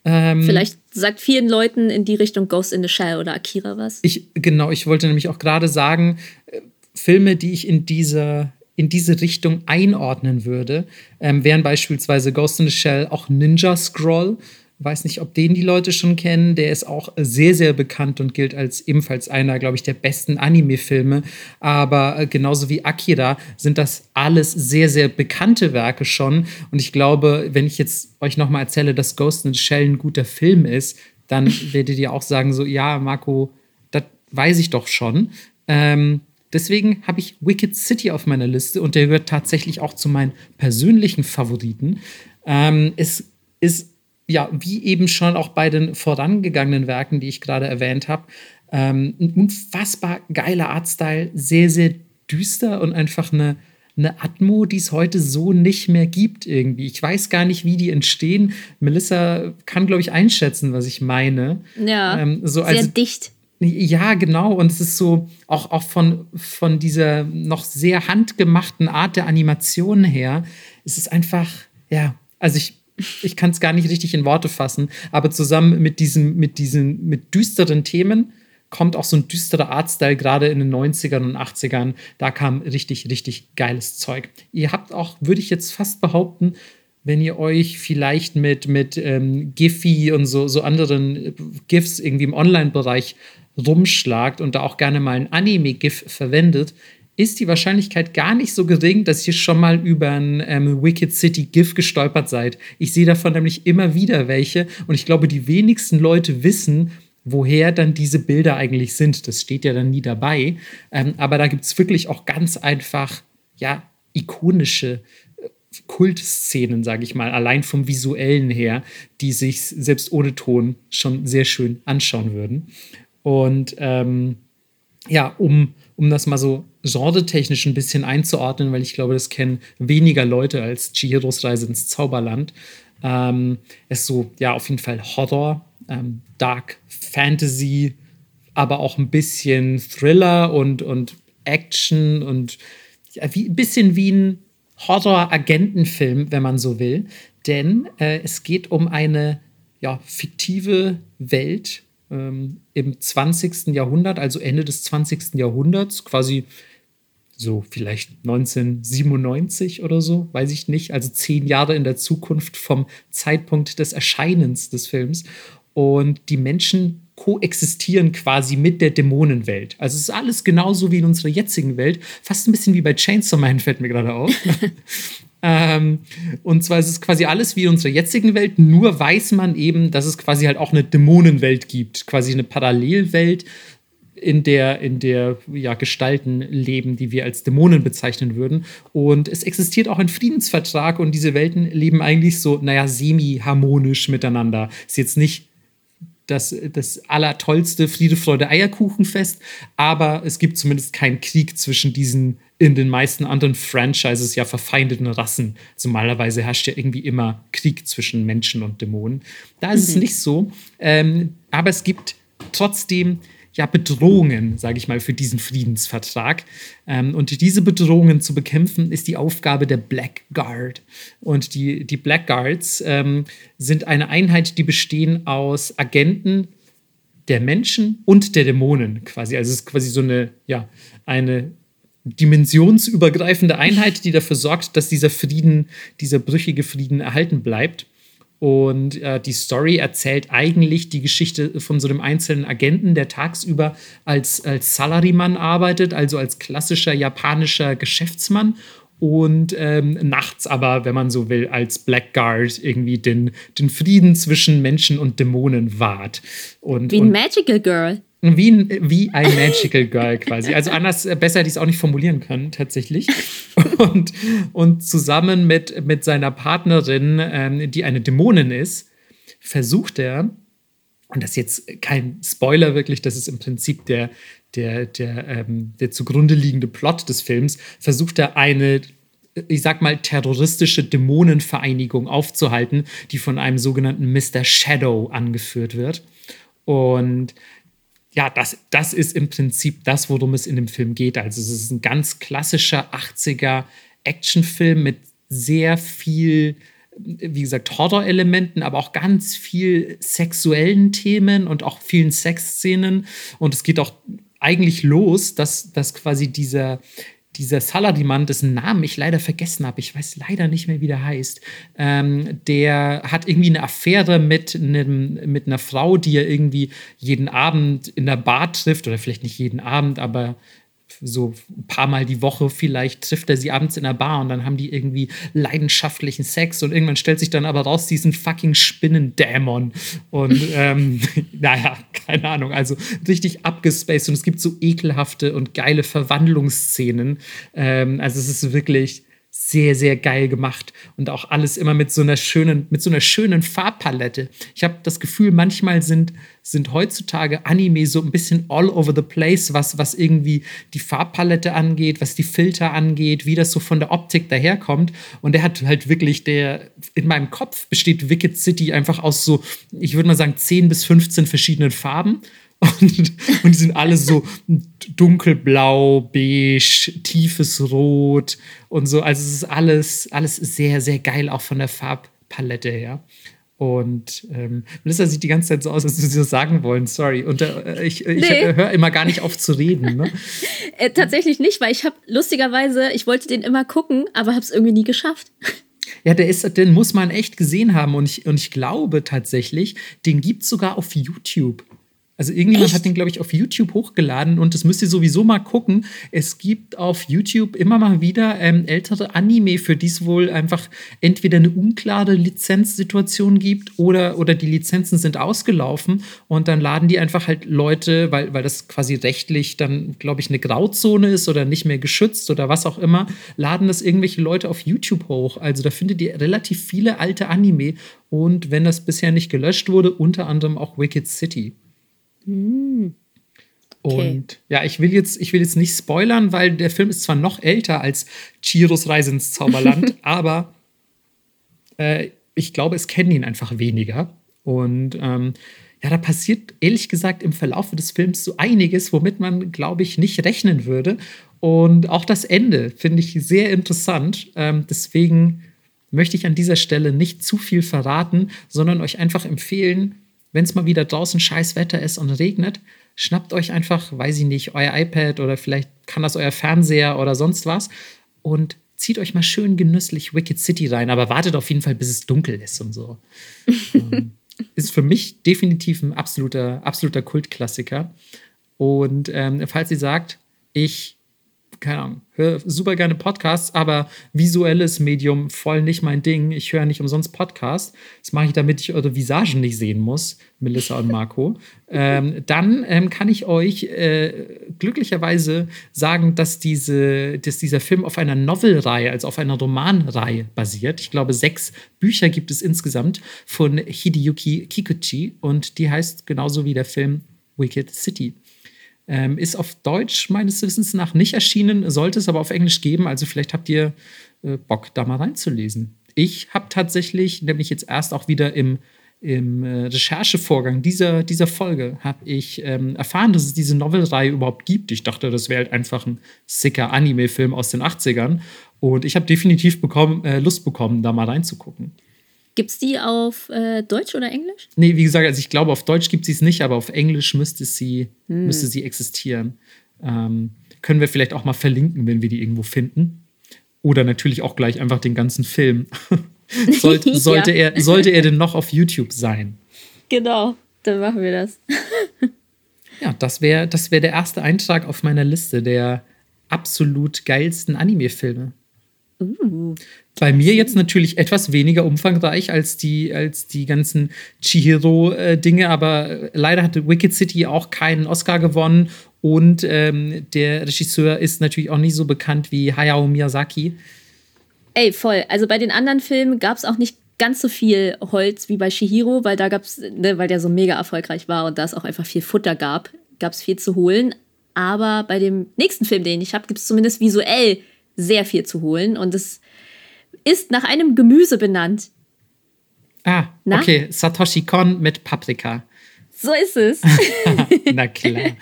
Ähm, Vielleicht sagt vielen Leuten in die Richtung Ghost in the Shell oder Akira was. Ich, genau, ich wollte nämlich auch gerade sagen, äh, Filme, die ich in dieser in diese Richtung einordnen würde, ähm, wären beispielsweise Ghost in the Shell, auch Ninja Scroll, weiß nicht, ob den die Leute schon kennen. Der ist auch sehr, sehr bekannt und gilt als ebenfalls einer, glaube ich, der besten Anime-Filme. Aber äh, genauso wie Akira sind das alles sehr, sehr bekannte Werke schon. Und ich glaube, wenn ich jetzt euch nochmal erzähle, dass Ghost in the Shell ein guter Film ist, dann [laughs] werdet ihr auch sagen, so, ja, Marco, das weiß ich doch schon. Ähm, deswegen habe ich Wicked City auf meiner Liste und der gehört tatsächlich auch zu meinen persönlichen Favoriten. Ähm, es ist ja, wie eben schon auch bei den vorangegangenen Werken, die ich gerade erwähnt habe, ähm, ein unfassbar geiler Artstyle, sehr, sehr düster und einfach eine, eine Atmo, die es heute so nicht mehr gibt irgendwie. Ich weiß gar nicht, wie die entstehen. Melissa kann, glaube ich, einschätzen, was ich meine. Ja, ähm, so sehr als, dicht. Ja, genau. Und es ist so auch, auch von, von dieser noch sehr handgemachten Art der Animation her, es ist einfach, ja, also ich ich kann es gar nicht richtig in Worte fassen, aber zusammen mit diesen, mit diesen, mit düsteren Themen kommt auch so ein düsterer Artstyle, gerade in den 90ern und 80ern. Da kam richtig, richtig geiles Zeug. Ihr habt auch, würde ich jetzt fast behaupten, wenn ihr euch vielleicht mit, mit ähm, Giphy und so, so anderen äh, GIFs irgendwie im Online-Bereich rumschlagt und da auch gerne mal ein Anime-GIF verwendet, ist die Wahrscheinlichkeit gar nicht so gering, dass ihr schon mal über ein ähm, Wicked City GIF gestolpert seid. Ich sehe davon nämlich immer wieder welche und ich glaube, die wenigsten Leute wissen, woher dann diese Bilder eigentlich sind. Das steht ja dann nie dabei. Ähm, aber da gibt es wirklich auch ganz einfach, ja, ikonische äh, Kultszenen, sage ich mal, allein vom visuellen her, die sich selbst ohne Ton schon sehr schön anschauen würden. Und ähm, ja, um, um das mal so genretechnisch ein bisschen einzuordnen, weil ich glaube, das kennen weniger Leute als Chihiros Reise ins Zauberland. Ähm, ist so, ja, auf jeden Fall Horror, ähm, Dark Fantasy, aber auch ein bisschen Thriller und, und Action und ja, wie, ein bisschen wie ein Horror-Agentenfilm, wenn man so will. Denn äh, es geht um eine ja, fiktive Welt ähm, im 20. Jahrhundert, also Ende des 20. Jahrhunderts, quasi so vielleicht 1997 oder so, weiß ich nicht, also zehn Jahre in der Zukunft vom Zeitpunkt des Erscheinens des Films. Und die Menschen koexistieren quasi mit der Dämonenwelt. Also es ist alles genauso wie in unserer jetzigen Welt. Fast ein bisschen wie bei Chainsaw Man fällt mir gerade auf. [laughs] ähm, und zwar ist es quasi alles wie in unserer jetzigen Welt, nur weiß man eben, dass es quasi halt auch eine Dämonenwelt gibt, quasi eine Parallelwelt, in der, in der ja, Gestalten leben, die wir als Dämonen bezeichnen würden. Und es existiert auch ein Friedensvertrag und diese Welten leben eigentlich so, naja, semi-harmonisch miteinander. Ist jetzt nicht das, das allertollste Friede, Freude, Eierkuchenfest, aber es gibt zumindest keinen Krieg zwischen diesen in den meisten anderen Franchises ja verfeindeten Rassen. Also normalerweise herrscht ja irgendwie immer Krieg zwischen Menschen und Dämonen. Da ist mhm. es nicht so, ähm, aber es gibt trotzdem ja, Bedrohungen, sage ich mal, für diesen Friedensvertrag. Ähm, und diese Bedrohungen zu bekämpfen, ist die Aufgabe der Blackguard. Und die, die Blackguards ähm, sind eine Einheit, die bestehen aus Agenten der Menschen und der Dämonen quasi. Also es ist quasi so eine, ja, eine dimensionsübergreifende Einheit, die dafür sorgt, dass dieser Frieden, dieser brüchige Frieden erhalten bleibt. Und äh, die Story erzählt eigentlich die Geschichte von so einem einzelnen Agenten, der tagsüber als, als Salaryman arbeitet, also als klassischer japanischer Geschäftsmann. Und ähm, nachts aber, wenn man so will, als Blackguard irgendwie den, den Frieden zwischen Menschen und Dämonen wahrt. Und, Wie ein Magical Girl. Wie ein, wie ein Magical Girl quasi. Also anders, äh, besser hätte ich es auch nicht formulieren können, tatsächlich. [laughs] Und, und zusammen mit, mit seiner Partnerin, ähm, die eine Dämonin ist, versucht er, und das ist jetzt kein Spoiler wirklich, das ist im Prinzip der, der, der, ähm, der zugrunde liegende Plot des Films, versucht er eine ich sag mal, terroristische Dämonenvereinigung aufzuhalten, die von einem sogenannten Mr. Shadow angeführt wird. Und ja, das, das ist im Prinzip das, worum es in dem Film geht. Also es ist ein ganz klassischer 80er Actionfilm mit sehr viel, wie gesagt, Horror-Elementen, aber auch ganz viel sexuellen Themen und auch vielen Sexszenen. Und es geht auch eigentlich los, dass, dass quasi dieser, dieser Saladiman, dessen Namen ich leider vergessen habe, ich weiß leider nicht mehr, wie der heißt, ähm, der hat irgendwie eine Affäre mit, einem, mit einer Frau, die er irgendwie jeden Abend in der Bar trifft, oder vielleicht nicht jeden Abend, aber so ein paar Mal die Woche vielleicht trifft er sie abends in der Bar und dann haben die irgendwie leidenschaftlichen Sex und irgendwann stellt sich dann aber raus, diesen fucking Spinnendämon. Und [laughs] ähm, naja, keine Ahnung, also richtig abgespaced und es gibt so ekelhafte und geile Verwandlungsszenen. Ähm, also es ist wirklich sehr, sehr geil gemacht und auch alles immer mit so einer schönen, mit so einer schönen Farbpalette. Ich habe das Gefühl, manchmal sind, sind heutzutage Anime so ein bisschen all over the place, was, was irgendwie die Farbpalette angeht, was die Filter angeht, wie das so von der Optik daherkommt. Und der hat halt wirklich, der, in meinem Kopf besteht Wicked City einfach aus so, ich würde mal sagen, 10 bis 15 verschiedenen Farben. Und, und die sind alle so dunkelblau, beige, tiefes Rot und so. Also es ist alles, alles sehr, sehr geil, auch von der Farbpalette her. Und ähm, Melissa sieht die ganze Zeit so aus, als würde sie das sagen wollen. Sorry. Und äh, ich, ich nee. höre immer gar nicht auf zu reden. Ne? [laughs] äh, tatsächlich nicht, weil ich habe lustigerweise, ich wollte den immer gucken, aber habe es irgendwie nie geschafft. [laughs] Ja, der ist, den muss man echt gesehen haben. Und ich, und ich glaube tatsächlich, den gibt es sogar auf YouTube. Also irgendjemand Echt? hat den, glaube ich, auf YouTube hochgeladen und das müsst ihr sowieso mal gucken. Es gibt auf YouTube immer mal wieder ähm, ältere Anime, für die es wohl einfach entweder eine unklare Lizenzsituation gibt oder, oder die Lizenzen sind ausgelaufen und dann laden die einfach halt Leute, weil, weil das quasi rechtlich dann, glaube ich, eine Grauzone ist oder nicht mehr geschützt oder was auch immer, laden das irgendwelche Leute auf YouTube hoch. Also da findet ihr relativ viele alte Anime und wenn das bisher nicht gelöscht wurde, unter anderem auch Wicked City. Hm. Okay. Und ja, ich will, jetzt, ich will jetzt nicht spoilern, weil der Film ist zwar noch älter als Chiros Reise ins Zauberland, [laughs] aber äh, ich glaube, es kennen ihn einfach weniger. Und ähm, ja, da passiert ehrlich gesagt im Verlauf des Films so einiges, womit man, glaube ich, nicht rechnen würde. Und auch das Ende finde ich sehr interessant. Ähm, deswegen möchte ich an dieser Stelle nicht zu viel verraten, sondern euch einfach empfehlen, wenn es mal wieder draußen scheiß Wetter ist und regnet, schnappt euch einfach, weiß ich nicht, euer iPad oder vielleicht kann das euer Fernseher oder sonst was und zieht euch mal schön genüsslich Wicked City rein, aber wartet auf jeden Fall, bis es dunkel ist und so. [laughs] ähm, ist für mich definitiv ein absoluter, absoluter Kultklassiker. Und ähm, falls ihr sagt, ich keine Ahnung, höre super gerne Podcasts, aber visuelles Medium voll nicht mein Ding. Ich höre nicht umsonst Podcasts. Das mache ich, damit ich eure Visagen nicht sehen muss, Melissa und Marco. [laughs] ähm, dann ähm, kann ich euch äh, glücklicherweise sagen, dass, diese, dass dieser Film auf einer Novelreihe, also auf einer Romanreihe basiert. Ich glaube, sechs Bücher gibt es insgesamt von Hideyuki Kikuchi und die heißt genauso wie der Film Wicked City. Ähm, ist auf Deutsch meines Wissens nach nicht erschienen, sollte es aber auf Englisch geben. Also vielleicht habt ihr äh, Bock, da mal reinzulesen. Ich habe tatsächlich, nämlich jetzt erst auch wieder im, im äh, Recherchevorgang dieser, dieser Folge, habe ich ähm, erfahren, dass es diese Novelreihe überhaupt gibt. Ich dachte, das wäre halt einfach ein sicker Anime-Film aus den 80ern. Und ich habe definitiv bekommen, äh, Lust bekommen, da mal reinzugucken. Gibt es die auf äh, Deutsch oder Englisch? Nee, wie gesagt, also ich glaube, auf Deutsch gibt es nicht, aber auf Englisch müsste sie, hm. müsste sie existieren. Ähm, können wir vielleicht auch mal verlinken, wenn wir die irgendwo finden. Oder natürlich auch gleich einfach den ganzen Film. [laughs] sollte, sollte, ja. er, sollte er denn noch auf YouTube sein? Genau, dann machen wir das. ja, das wäre das wär der erste Eintrag auf meiner Liste der absolut geilsten Anime-Filme. Uh, Bei mir jetzt natürlich etwas weniger umfangreich als die, als die ganzen Chihiro-Dinge, aber leider hatte Wicked City auch keinen Oscar gewonnen und ähm, der Regisseur ist natürlich auch nicht so bekannt wie Hayao Miyazaki. Ey, voll. Also bei den anderen Filmen gab es auch nicht ganz so viel Holz wie bei Shihiro, weil da gab es, ne, weil der so mega erfolgreich war und da es auch einfach viel Futter gab, gab es viel zu holen. Aber bei dem nächsten Film, den ich habe, gibt es zumindest visuell sehr viel zu holen. Und es ist nach einem Gemüse benannt. Ah, Na? okay. Satoshi Kon mit Paprika. So ist es. [laughs] Na klar.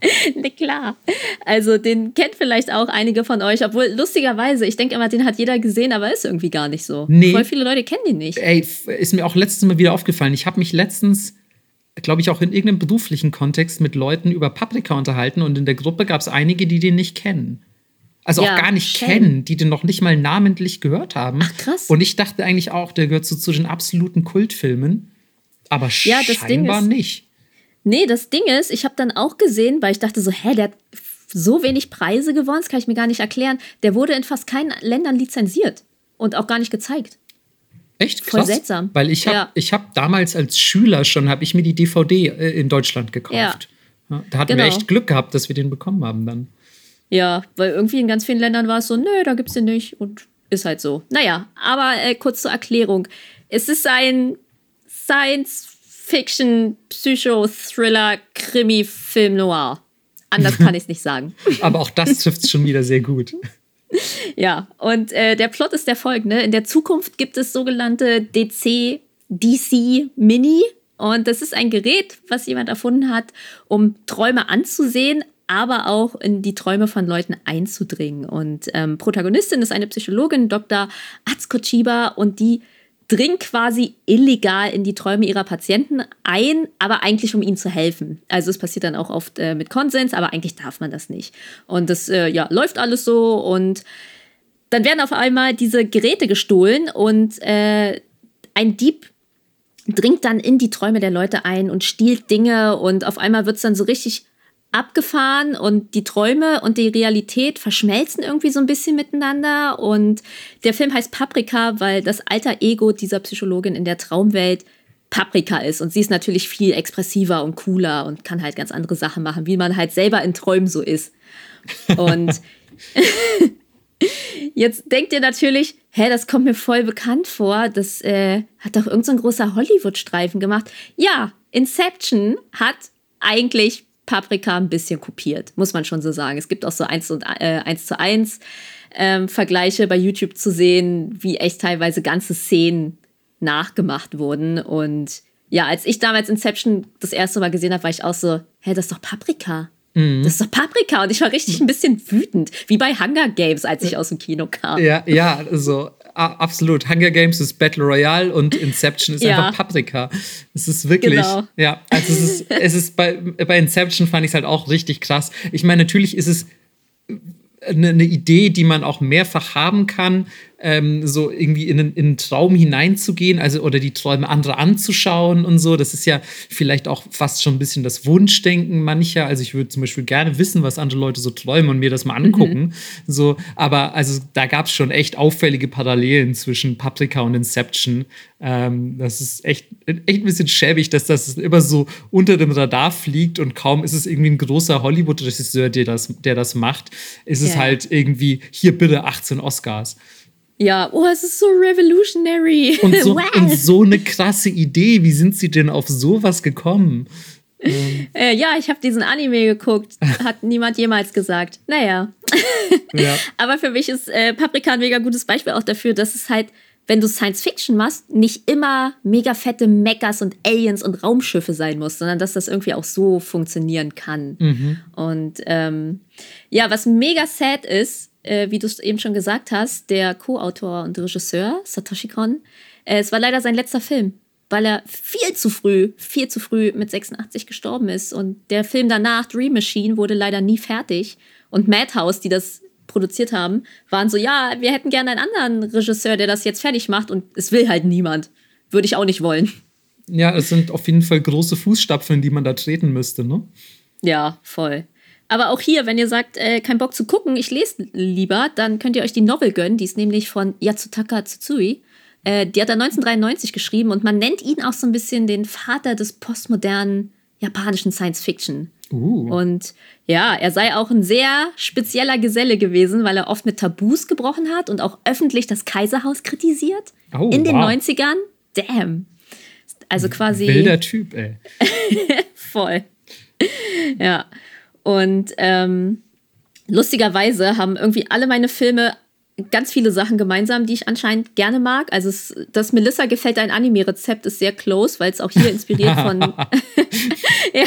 [laughs] Na klar. Also den kennt vielleicht auch einige von euch, obwohl lustigerweise, ich denke immer, den hat jeder gesehen, aber ist irgendwie gar nicht so. Nee. Voll viele Leute kennen den nicht. Ey, ist mir auch letztens mal wieder aufgefallen. Ich habe mich letztens, glaube ich, auch in irgendeinem beruflichen Kontext mit Leuten über Paprika unterhalten und in der Gruppe gab es einige, die den nicht kennen also ja, auch gar nicht schön. kennen, die den noch nicht mal namentlich gehört haben. Ach, krass. Und ich dachte eigentlich auch, der gehört so zu den absoluten Kultfilmen. Aber ja, scheinbar ist, nicht. Nee, das Ding ist, ich habe dann auch gesehen, weil ich dachte so, hä, der hat so wenig Preise gewonnen, das kann ich mir gar nicht erklären. Der wurde in fast keinen Ländern lizenziert und auch gar nicht gezeigt. Echt krass. Voll seltsam. Weil ich habe ja. hab damals als Schüler schon, habe ich mir die DVD äh, in Deutschland gekauft. Ja. da hatten genau. wir echt Glück gehabt, dass wir den bekommen haben dann. Ja, weil irgendwie in ganz vielen Ländern war es so, nö, da gibt's den nicht und ist halt so. Naja, aber äh, kurz zur Erklärung. Es ist ein Science-Fiction, Psycho-Thriller, Krimi, Film Noir. Anders kann ich es nicht sagen. [laughs] aber auch das trifft es schon wieder sehr gut. [laughs] Ja, und äh, der Plot ist der folgende. In der Zukunft gibt es sogenannte DC, DC Mini. Und das ist ein Gerät, was jemand erfunden hat, um Träume anzusehen, aber auch in die Träume von Leuten einzudringen. Und ähm, Protagonistin ist eine Psychologin, Dr. Atsuko Chiba, und die dringt quasi illegal in die Träume ihrer Patienten ein, aber eigentlich um ihnen zu helfen. Also es passiert dann auch oft äh, mit Konsens, aber eigentlich darf man das nicht. Und das äh, ja, läuft alles so und dann werden auf einmal diese Geräte gestohlen und äh, ein Dieb dringt dann in die Träume der Leute ein und stiehlt Dinge und auf einmal wird es dann so richtig abgefahren und die Träume und die Realität verschmelzen irgendwie so ein bisschen miteinander. Und der Film heißt Paprika, weil das alter Ego dieser Psychologin in der Traumwelt Paprika ist. Und sie ist natürlich viel expressiver und cooler und kann halt ganz andere Sachen machen, wie man halt selber in Träumen so ist. Und [laughs] [laughs] jetzt denkt ihr natürlich, hä, das kommt mir voll bekannt vor. Das äh, hat doch irgendein so großer Hollywood-Streifen gemacht. Ja, Inception hat eigentlich Paprika ein bisschen kopiert, muss man schon so sagen. Es gibt auch so eins, und, äh, eins zu eins ähm, Vergleiche bei YouTube zu sehen, wie echt teilweise ganze Szenen nachgemacht wurden. Und ja, als ich damals Inception das erste Mal gesehen habe, war ich auch so, hä, das ist doch Paprika. Mhm. Das ist doch Paprika. Und ich war richtig ein bisschen wütend, wie bei Hunger Games, als ich aus dem Kino kam. Ja, ja, also absolut. Hunger Games ist Battle Royale und Inception ist ja. einfach Paprika. Es ist wirklich, genau. ja, also es ist, es ist bei, bei Inception fand ich es halt auch richtig krass. Ich meine, natürlich ist es eine, eine Idee, die man auch mehrfach haben kann, ähm, so irgendwie in einen, in einen Traum hineinzugehen, also oder die Träume anderer anzuschauen und so. Das ist ja vielleicht auch fast schon ein bisschen das Wunschdenken mancher. Also ich würde zum Beispiel gerne wissen, was andere Leute so träumen und mir das mal mhm. angucken. Mhm. So, aber also da gab es schon echt auffällige Parallelen zwischen Paprika und Inception. Ähm, das ist echt, echt ein bisschen schäbig, dass das immer so unter dem Radar fliegt und kaum ist es irgendwie ein großer Hollywood-Regisseur, der das, der das macht, ist es halt irgendwie hier bitte 18 Oscars. Ja, oh, es ist so revolutionary. Und so, [laughs] wow. und so eine krasse Idee. Wie sind sie denn auf sowas gekommen? Ähm. [laughs] Äh, ja, ich habe diesen Anime geguckt. Hat [laughs] niemand jemals gesagt. Naja. ja. Aber für mich ist äh, Paprika ein mega gutes Beispiel auch dafür, dass es halt, wenn du Science Fiction machst, nicht immer mega fette Mechas und Aliens und Raumschiffe sein muss, sondern dass das irgendwie auch so funktionieren kann. Mhm. Und ähm, ja, was mega sad ist, äh, wie du es eben schon gesagt hast, der Co-Autor und Regisseur, Satoshi Kon, äh, es war leider sein letzter Film, weil er viel zu früh, viel zu früh mit 86 gestorben ist. Und der Film danach, Dream Machine, wurde leider nie fertig. Und Madhouse, die das produziert haben, waren so, ja, wir hätten gerne einen anderen Regisseur, der das jetzt fertig macht. Und es will halt niemand. Würde ich auch nicht wollen. Ja, es sind auf jeden Fall große Fußstapfen, die man da treten müsste, ne? Ja, voll. Aber auch hier, wenn ihr sagt, äh, kein Bock zu gucken, ich lese lieber, dann könnt ihr euch die Novel gönnen. Die ist nämlich von Yatsutaka Tsutsui. Äh, die hat er 1993 geschrieben und man nennt ihn auch so ein bisschen den Vater des postmodernen japanischen Science Fiction. Uh. Und ja, er sei auch ein sehr spezieller Geselle gewesen, weil er oft mit Tabus gebrochen hat und auch öffentlich das Kaiserhaus kritisiert. Oh, in den wow. 90ern. Damn. Also quasi. Wilder Typ, ey. [laughs] Voll. ja. Und ähm, lustigerweise haben irgendwie alle meine Filme ganz viele Sachen gemeinsam, die ich anscheinend gerne mag. Also es, das Melissa gefällt ein Anime-Rezept ist sehr close, weil es auch hier inspiriert von, [laughs] [laughs] ja,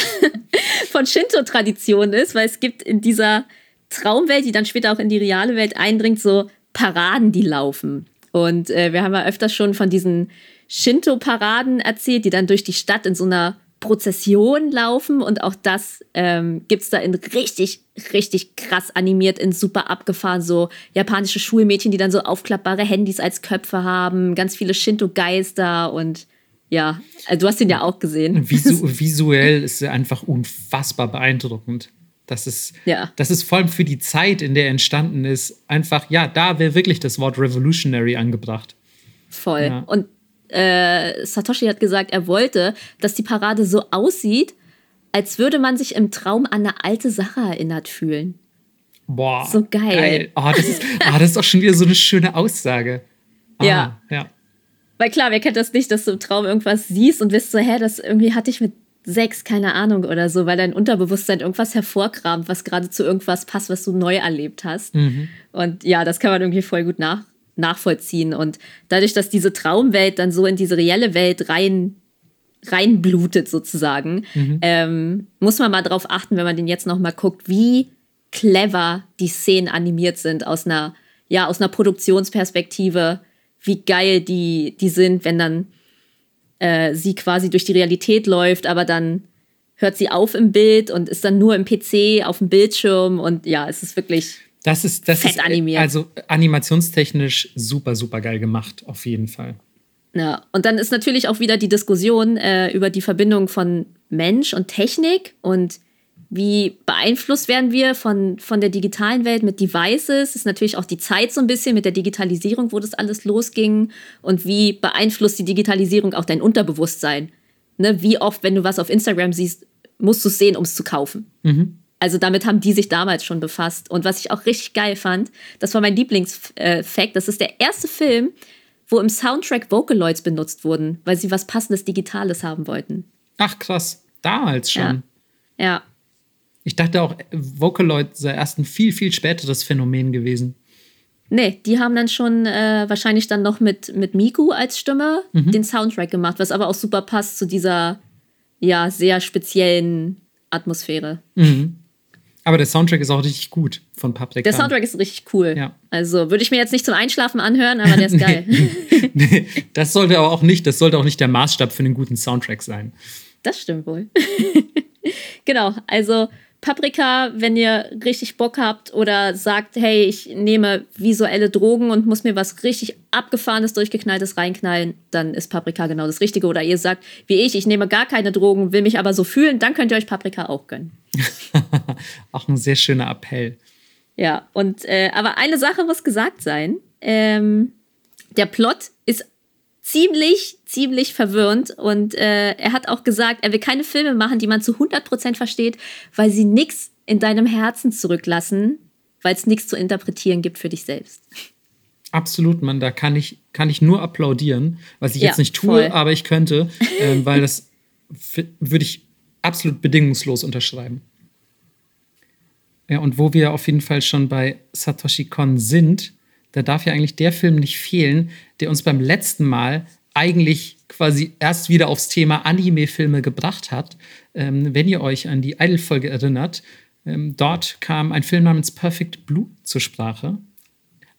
von Shinto-Traditionen ist, weil es gibt in dieser Traumwelt, die dann später auch in die reale Welt eindringt, so Paraden, die laufen. Und äh, wir haben ja öfters schon von diesen Shinto-Paraden erzählt, die dann durch die Stadt in so einer Prozession laufen und auch das ähm, gibt es da in richtig, richtig krass animiert, in super abgefahren, so japanische Schulmädchen, die dann so aufklappbare Handys als Köpfe haben, ganz viele Shinto-Geister und ja, also du hast ihn ja auch gesehen. Visu [laughs] visuell ist er einfach unfassbar beeindruckend. Das ist, ja. das ist vor allem für die Zeit, in der er entstanden ist, einfach, ja, da wäre wirklich das Wort revolutionary angebracht. Voll. Ja. Und äh, Satoshi hat gesagt, er wollte, dass die Parade so aussieht, als würde man sich im Traum an eine alte Sache erinnert fühlen. Boah. So geil. geil. Oh, das, ist, oh, das ist auch schon wieder so eine schöne Aussage. Ah, ja. ja. Weil klar, wer kennt das nicht, dass du im Traum irgendwas siehst und bist so, hä, das irgendwie hatte ich mit sechs, keine Ahnung oder so, weil dein Unterbewusstsein irgendwas hervorkramt, was gerade zu irgendwas passt, was du neu erlebt hast. Mhm. Und ja, das kann man irgendwie voll gut nach, nachvollziehen. Und dadurch, dass diese Traumwelt dann so in diese reelle Welt rein reinblutet sozusagen, mhm. ähm, muss man mal drauf achten, wenn man den jetzt noch mal guckt, wie clever die Szenen animiert sind aus einer ja aus einer Produktionsperspektive, wie geil die die sind, wenn dann äh, sie quasi durch die Realität läuft, aber dann hört sie auf im Bild und ist dann nur im PC auf dem Bildschirm und ja, es ist wirklich das ist, das Fett ist animiert. also animationstechnisch super, super geil gemacht, auf jeden Fall. Ja, und dann ist natürlich auch wieder die Diskussion äh, über die Verbindung von Mensch und Technik und wie beeinflusst werden wir von, von der digitalen Welt mit Devices? Ist natürlich auch die Zeit so ein bisschen mit der Digitalisierung, wo das alles losging. Und wie beeinflusst die Digitalisierung auch dein Unterbewusstsein? Ne? Wie oft, wenn du was auf Instagram siehst, musst du es sehen, um es zu kaufen? Mhm. Also damit haben die sich damals schon befasst. Und was ich auch richtig geil fand, das war mein Lieblingsfact, das ist der erste Film, wo im Soundtrack Vocaloids benutzt wurden, weil sie was passendes Digitales haben wollten. Ach krass, damals schon. Ja. ja. Ich dachte auch, Vocaloid sei erst ein viel, viel späteres Phänomen gewesen. Nee, die haben dann schon äh, wahrscheinlich dann noch mit, mit Miku als Stimme mhm. den Soundtrack gemacht, was aber auch super passt zu dieser ja sehr speziellen Atmosphäre. Mhm. Aber der Soundtrack ist auch richtig gut von Paprika. Der Soundtrack ist richtig cool. Ja. Also würde ich mir jetzt nicht zum Einschlafen anhören, aber der ist [laughs] geil. nee, das sollte aber auch nicht, das sollte auch nicht der Maßstab für einen guten Soundtrack sein. Das stimmt wohl. [laughs] genau, also Paprika, wenn ihr richtig Bock habt oder sagt, hey, ich nehme visuelle Drogen und muss mir was richtig abgefahrenes, durchgeknalltes reinknallen, dann ist Paprika genau das Richtige. Oder ihr sagt, wie ich, ich nehme gar keine Drogen, will mich aber so fühlen, dann könnt ihr euch Paprika auch gönnen. [laughs] auch ein sehr schöner Appell. Ja, und äh, aber eine Sache muss gesagt sein. Ähm, der Plot ist ziemlich, ziemlich verwirrend. Und äh, er hat auch gesagt, er will keine Filme machen, die man zu 100% versteht, weil sie nichts in deinem Herzen zurücklassen, weil es nichts zu interpretieren gibt für dich selbst. Absolut, Mann, da kann ich, kann ich nur applaudieren, was ich ja, jetzt nicht tue, voll. aber ich könnte, äh, weil das [laughs] würde ich absolut bedingungslos unterschreiben. Ja, und wo wir auf jeden Fall schon bei Satoshi Kon sind, da darf ja eigentlich der Film nicht fehlen, der uns beim letzten Mal eigentlich quasi erst wieder aufs Thema Anime-Filme gebracht hat. Ähm, wenn ihr euch an die Idol-Folge erinnert, ähm, dort kam ein Film namens Perfect Blue zur Sprache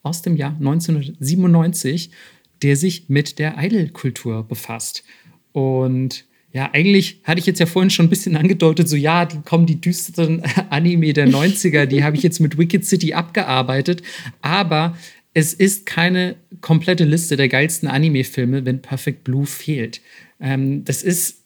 aus dem Jahr 1997, der sich mit der Idol-Kultur befasst. Und ja, eigentlich hatte ich jetzt ja vorhin schon ein bisschen angedeutet, so ja, die kommen die düsteren [laughs] Anime der 90er, die habe ich jetzt mit Wicked City abgearbeitet. Aber es ist keine komplette Liste der geilsten Anime-Filme, wenn Perfect Blue fehlt. Ähm, das ist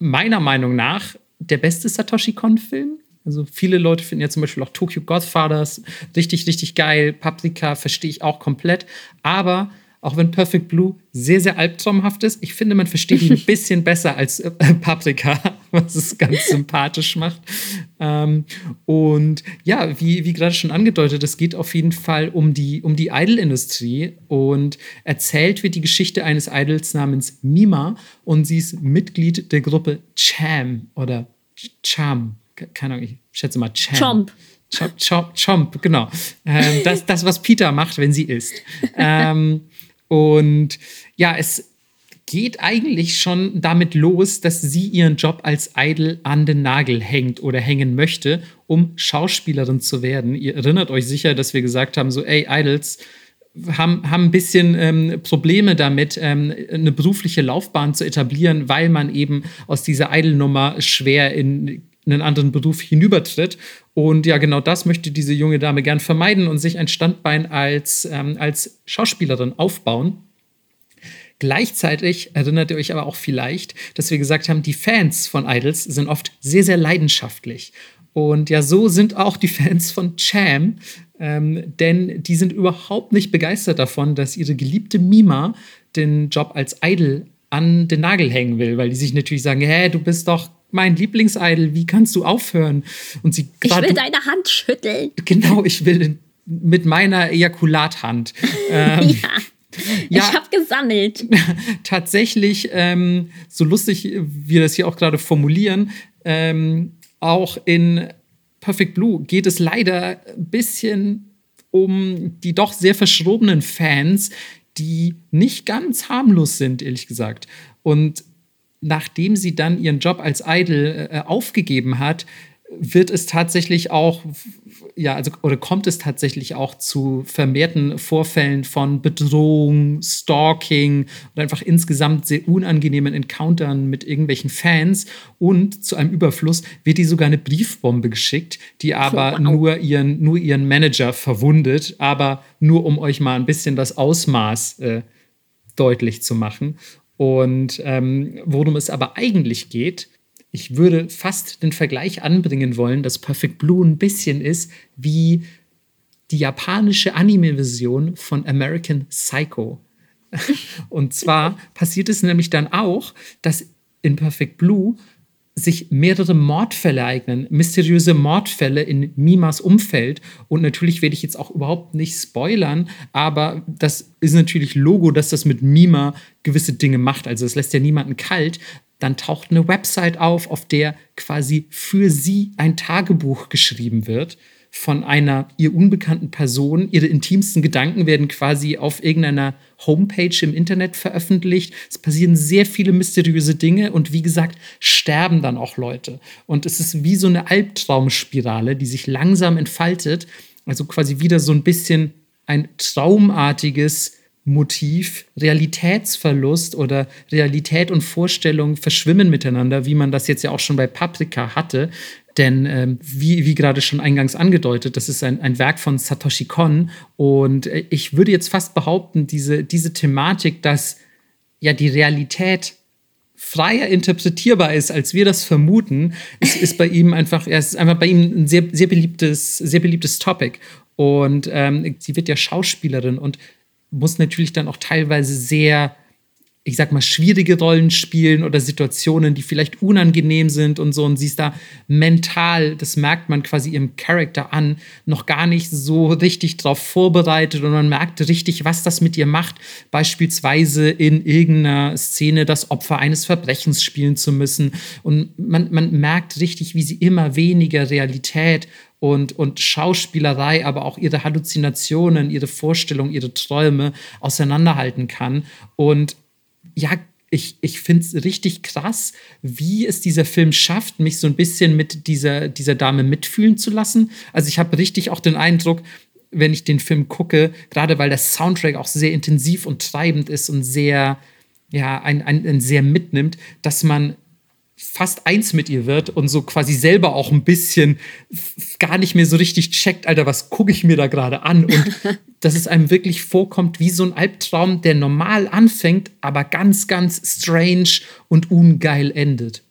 meiner Meinung nach der beste Satoshi Kon-Film. Also viele Leute finden ja zum Beispiel auch Tokyo Godfathers richtig, richtig geil. Paprika verstehe ich auch komplett. Aber auch wenn Perfect Blue sehr, sehr albtraumhaft ist. Ich finde, man versteht ihn ein [laughs] bisschen besser als äh, [laughs] Paprika, was es ganz sympathisch macht. Ähm, und ja, wie, wie gerade schon angedeutet, es geht auf jeden Fall um die, um die Idol-Industrie und erzählt wird die Geschichte eines Idols namens Mima und sie ist Mitglied der Gruppe Cham oder Cham. Keine Ahnung, ich schätze mal Cham. Chomp. Chomp, Chomp, Chomp genau. Ähm, das, das, was Peter macht, wenn sie isst. [laughs] Ähm, und ja, es geht eigentlich schon damit los, dass sie ihren Job als Idol an den Nagel hängt oder hängen möchte, um Schauspielerin zu werden. Ihr erinnert euch sicher, dass wir gesagt haben, so, ey, Idols haben, haben ein bisschen ähm, Probleme damit, ähm, eine berufliche Laufbahn zu etablieren, weil man eben aus dieser Idol-Nummer schwer in einen anderen Beruf hinübertritt. Und ja, genau das möchte diese junge Dame gern vermeiden und sich ein Standbein als, ähm, als Schauspielerin aufbauen. Gleichzeitig erinnert ihr euch aber auch vielleicht, dass wir gesagt haben, die Fans von Idols sind oft sehr, sehr leidenschaftlich. Und ja, so sind auch die Fans von Cham, ähm, denn die sind überhaupt nicht begeistert davon, dass ihre geliebte Mima den Job als Idol an den Nagel hängen will, weil die sich natürlich sagen, hä, du bist doch mein Lieblingsidol, wie kannst du aufhören? Und sie Ich will deine Hand schütteln. Genau, ich will mit meiner Ejakulathand. [laughs] ähm, ja. Ja, ich habe gesammelt. [laughs] Tatsächlich, ähm, so lustig wir das hier auch gerade formulieren, ähm, auch in Perfect Blue geht es leider ein bisschen um die doch sehr verschrobenen Fans, die nicht ganz harmlos sind, ehrlich gesagt. Und nachdem sie dann ihren Job als Idol äh, aufgegeben hat, wird es tatsächlich auch, ja, also, oder kommt es tatsächlich auch zu vermehrten Vorfällen von Bedrohung, Stalking und einfach insgesamt sehr unangenehmen Encountern mit irgendwelchen Fans. Und zu einem Überfluss wird die sogar eine Briefbombe geschickt, die aber wow. nur, ihren, nur ihren Manager verwundet, aber nur um euch mal ein bisschen das Ausmaß äh, deutlich zu machen. Und ähm, worum es aber eigentlich geht, ich würde fast den Vergleich anbringen wollen, dass Perfect Blue ein bisschen ist wie die japanische Anime-Version von American Psycho. [laughs] Und zwar passiert es nämlich dann auch, dass in Perfect Blue sich mehrere Mordfälle eignen, mysteriöse Mordfälle in Mimas Umfeld. Und natürlich werde ich jetzt auch überhaupt nicht spoilern, aber das ist natürlich Logo, dass das mit Mima gewisse Dinge macht. Also es lässt ja niemanden kalt. Dann taucht eine Website auf, auf der quasi für sie ein Tagebuch geschrieben wird von einer ihr unbekannten Person. Ihre intimsten Gedanken werden quasi auf irgendeiner Homepage im Internet veröffentlicht. Es passieren sehr viele mysteriöse Dinge und wie gesagt, sterben dann auch Leute. Und es ist wie so eine Albtraumspirale, die sich langsam entfaltet. Also quasi wieder so ein bisschen ein traumartiges Motiv, Realitätsverlust oder Realität und Vorstellung verschwimmen miteinander, wie man das jetzt ja auch schon bei Paprika hatte. Denn ähm, wie, wie gerade schon eingangs angedeutet, das ist ein, ein Werk von Satoshi Kon. Und äh, ich würde jetzt fast behaupten, diese, diese Thematik, dass ja die Realität freier interpretierbar ist, als wir das vermuten, ist, ist bei ihm einfach, ja, ist einfach bei ihm ein sehr, sehr beliebtes, sehr beliebtes Topic. Und ähm, sie wird ja Schauspielerin und muss natürlich dann auch teilweise sehr ich sag mal, schwierige Rollen spielen oder Situationen, die vielleicht unangenehm sind und so. Und sie ist da mental, das merkt man quasi ihrem Charakter an, noch gar nicht so richtig drauf vorbereitet und man merkt richtig, was das mit ihr macht. Beispielsweise in irgendeiner Szene das Opfer eines Verbrechens spielen zu müssen. Und man, man merkt richtig, wie sie immer weniger Realität und, und Schauspielerei, aber auch ihre Halluzinationen, ihre Vorstellungen, ihre Träume auseinanderhalten kann. Und ja, ich, ich finde es richtig krass, wie es dieser Film schafft, mich so ein bisschen mit dieser, dieser Dame mitfühlen zu lassen. Also ich habe richtig auch den Eindruck, wenn ich den Film gucke, gerade weil der Soundtrack auch sehr intensiv und treibend ist und sehr, ja, ein, ein, sehr mitnimmt, dass man fast eins mit ihr wird und so quasi selber auch ein bisschen gar nicht mehr so richtig checkt, Alter, was gucke ich mir da gerade an? Und [laughs] dass es einem wirklich vorkommt wie so ein Albtraum, der normal anfängt, aber ganz, ganz strange und ungeil endet.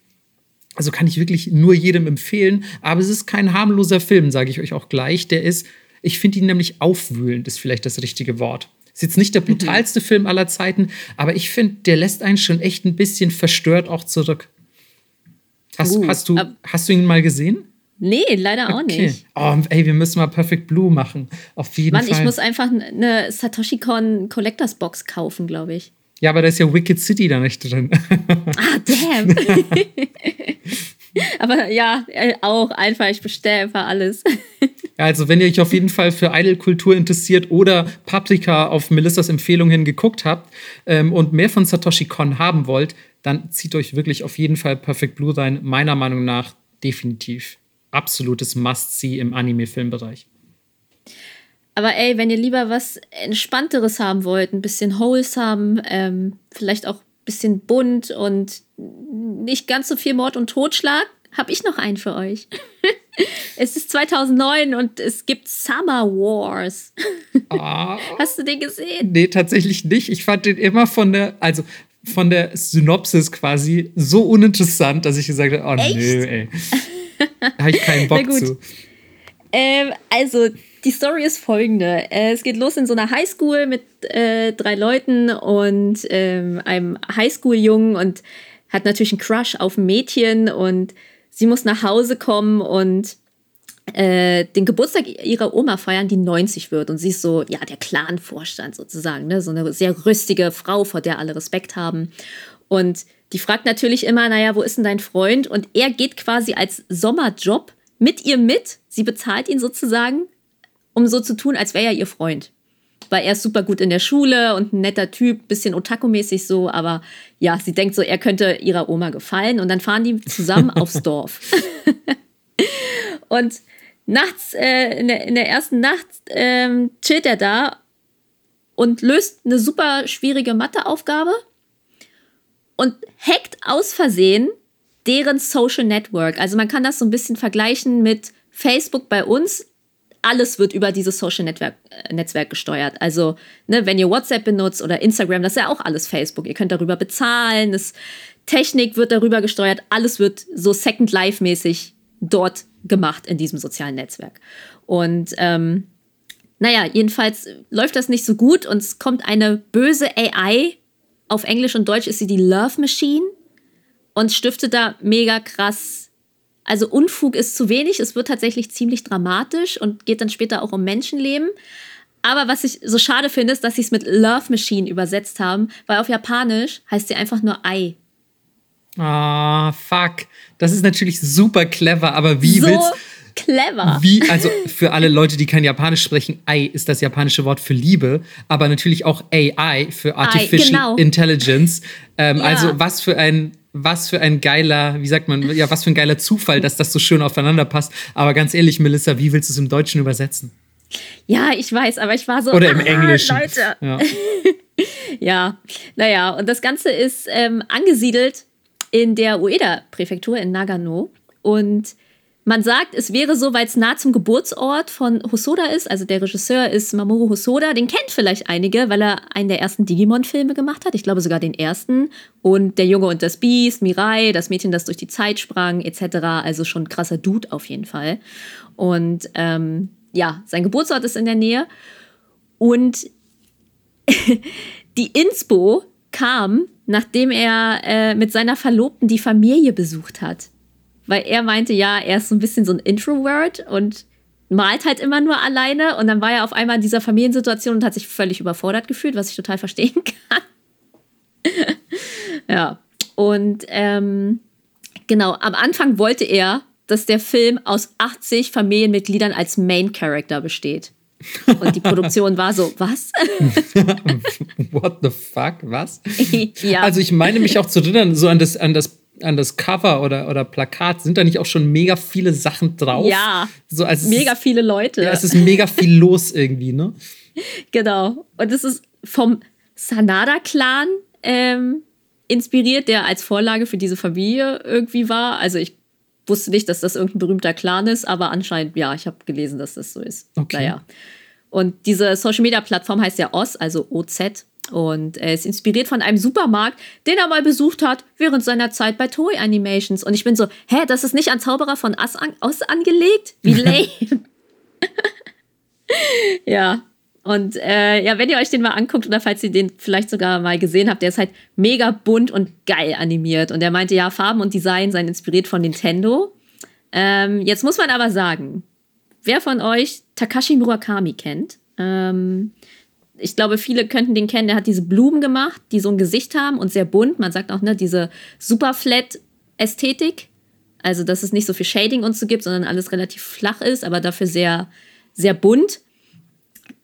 Also kann ich wirklich nur jedem empfehlen, aber es ist kein harmloser Film, sage ich euch auch gleich. Der ist, ich finde ihn nämlich aufwühlend, ist vielleicht das richtige Wort. Ist jetzt nicht der mhm. brutalste mhm. Film aller Zeiten, aber ich finde, der lässt einen schon echt ein bisschen verstört auch zurück. Hast, uh, hast, du, hast du ihn mal gesehen? Nee, leider auch okay. nicht. Oh, ey, wir müssen mal Perfect Blue machen. Auf jeden Mann, Fall. ich muss einfach eine Satoshi Kon Collectors Box kaufen, glaube ich. Ja, aber da ist ja Wicked City da nicht drin. Ah, damn. [laughs] aber ja, äh, auch einfach, ich bestelle einfach alles. [laughs] Ja, also wenn ihr euch auf jeden Fall für Idol-Kultur interessiert oder Paprika auf Melissas Empfehlung hin geguckt habt ähm, und mehr von Satoshi Kon haben wollt, dann zieht euch wirklich auf jeden Fall Perfect Blue rein. Meiner Meinung nach definitiv absolutes Must-See im Anime-Filmbereich. Aber ey, wenn ihr lieber was Entspannteres haben wollt, ein bisschen wholesome, ähm, vielleicht auch ein bisschen bunt und nicht ganz so viel Mord und Totschlag, habe ich noch einen für euch. [laughs] es ist 2009 und es gibt Summer Wars. [laughs] Ah. Hast du den gesehen? Nee, tatsächlich nicht. Ich fand den immer von der, also von der Synopsis quasi so uninteressant, dass ich gesagt habe, oh Echt? nö, ey. Da habe ich keinen [laughs] Bock zu. Ähm, also, die Story ist folgende. Äh, es geht los in so einer Highschool mit äh, drei Leuten und ähm, einem Highschool-Jungen und hat natürlich einen Crush auf ein Mädchen und sie muss nach Hause kommen und äh, den Geburtstag ihrer Oma feiern, die 90 wird. Und sie ist so, ja, der Clan-Vorstand sozusagen, ne? so eine sehr rüstige Frau, vor der alle Respekt haben. Und die fragt natürlich immer, naja, wo ist denn dein Freund? Und er geht quasi als Sommerjob mit ihr mit. Sie bezahlt ihn sozusagen, um so zu tun, als wäre er ihr Freund. Weil er ist super gut in der Schule und ein netter Typ, bisschen otaku-mäßig so, aber ja, sie denkt so, er könnte ihrer Oma gefallen und dann fahren die zusammen [laughs] aufs Dorf. [laughs] und nachts, äh, in, der, in der ersten Nacht ähm, chillt er da und löst eine super schwierige Matheaufgabe und hackt aus Versehen deren Social Network. Also man kann das so ein bisschen vergleichen mit Facebook bei uns. Alles wird über dieses Social Network, äh, Netzwerk gesteuert. Also, ne, wenn ihr WhatsApp benutzt oder Instagram, das ist ja auch alles Facebook. Ihr könnt darüber bezahlen. Das, Technik wird darüber gesteuert. Alles wird so Second Life-mäßig dort gemacht in diesem sozialen Netzwerk. Und ähm, naja, jedenfalls läuft das nicht so gut und es kommt eine böse AI. Auf Englisch und Deutsch ist sie die Love Machine und stiftet da mega krass. Also Unfug ist zu wenig, es wird tatsächlich ziemlich dramatisch und geht dann später auch um Menschenleben. Aber was ich so schade finde, ist, dass sie es mit Love Machine übersetzt haben, weil auf Japanisch heißt sie einfach nur Ei. Ah, oh, fuck. Das ist natürlich super clever, aber wie so willst clever. Wie, also für alle Leute, die kein Japanisch sprechen, Ai ist das japanische Wort für Liebe, aber natürlich auch AI für Artificial genau. Intelligence. Ähm, Ja. Also was für ein was für ein geiler, wie sagt man, ja, was für ein geiler Zufall, dass das so schön aufeinander passt. Aber ganz ehrlich, Melissa, wie willst du es im Deutschen übersetzen? Ja, ich weiß, aber ich war so. Oder im ah, Englischen. Leute. Ja. [laughs] Ja, naja, und das Ganze ist ähm, angesiedelt in der Ueda-Präfektur in Nagano. Und man sagt, es wäre so, weil es nah zum Geburtsort von Hosoda ist. Also der Regisseur ist Mamoru Hosoda. Den kennt vielleicht einige, weil er einen der ersten Digimon-Filme gemacht hat. Ich glaube sogar den ersten. Und Der Junge und das Biest, Mirai, das Mädchen, das durch die Zeit sprang, etc. Also schon krasser Dude auf jeden Fall. Und ähm, ja, sein Geburtsort ist in der Nähe. Und [laughs] die Inspo kam, nachdem er äh, mit seiner Verlobten die Familie besucht hat. Weil er meinte, ja, er ist so ein bisschen so ein Introvert und malt halt immer nur alleine. Und dann war er auf einmal in dieser Familiensituation und hat sich völlig überfordert gefühlt, was ich total verstehen [laughs] kann. ja. Und ähm, genau, am Anfang wollte er, dass der Film aus 80 Familienmitgliedern als Main Character besteht. Und die Produktion war so, was? [laughs] What the fuck? Was? [laughs] ja. Also ich meine mich auch zu erinnern, so an das, an das, an das Cover oder, oder Plakat, sind da nicht auch schon mega viele Sachen drauf? Ja, so, also mega ist, viele Leute. Ja, es ist mega viel [laughs] los irgendwie, ne? Genau. Und es ist vom Sanada-Clan ähm, inspiriert, der als Vorlage für diese Familie irgendwie war. Also ich wusste nicht, dass das irgendein berühmter Clan ist, aber anscheinend, ja, ich habe gelesen, dass das so ist. Okay. Naja. Und diese Social-Media-Plattform heißt ja OZ, also OZ. Und er ist inspiriert von einem Supermarkt, den er mal besucht hat während seiner Zeit bei Toei Animations. Und ich bin so, hä, das ist nicht an Zauberer von Oz, an, Oz angelegt? Wie [laughs] lame. [laughs] ja. Und äh, ja, wenn ihr euch den mal anguckt oder falls ihr den vielleicht sogar mal gesehen habt, der ist halt mega bunt und geil animiert. Und er meinte, ja, Farben und Design seien inspiriert von Nintendo. Ähm, jetzt muss man aber sagen, wer von euch Takashi Murakami kennt, ähm, ich glaube, viele könnten den kennen, der hat diese Blumen gemacht, die so ein Gesicht haben und sehr bunt. Man sagt auch, ne, diese Superflat-Ästhetik. Also, dass es nicht so viel Shading und so gibt, sondern alles relativ flach ist, aber dafür sehr, sehr bunt.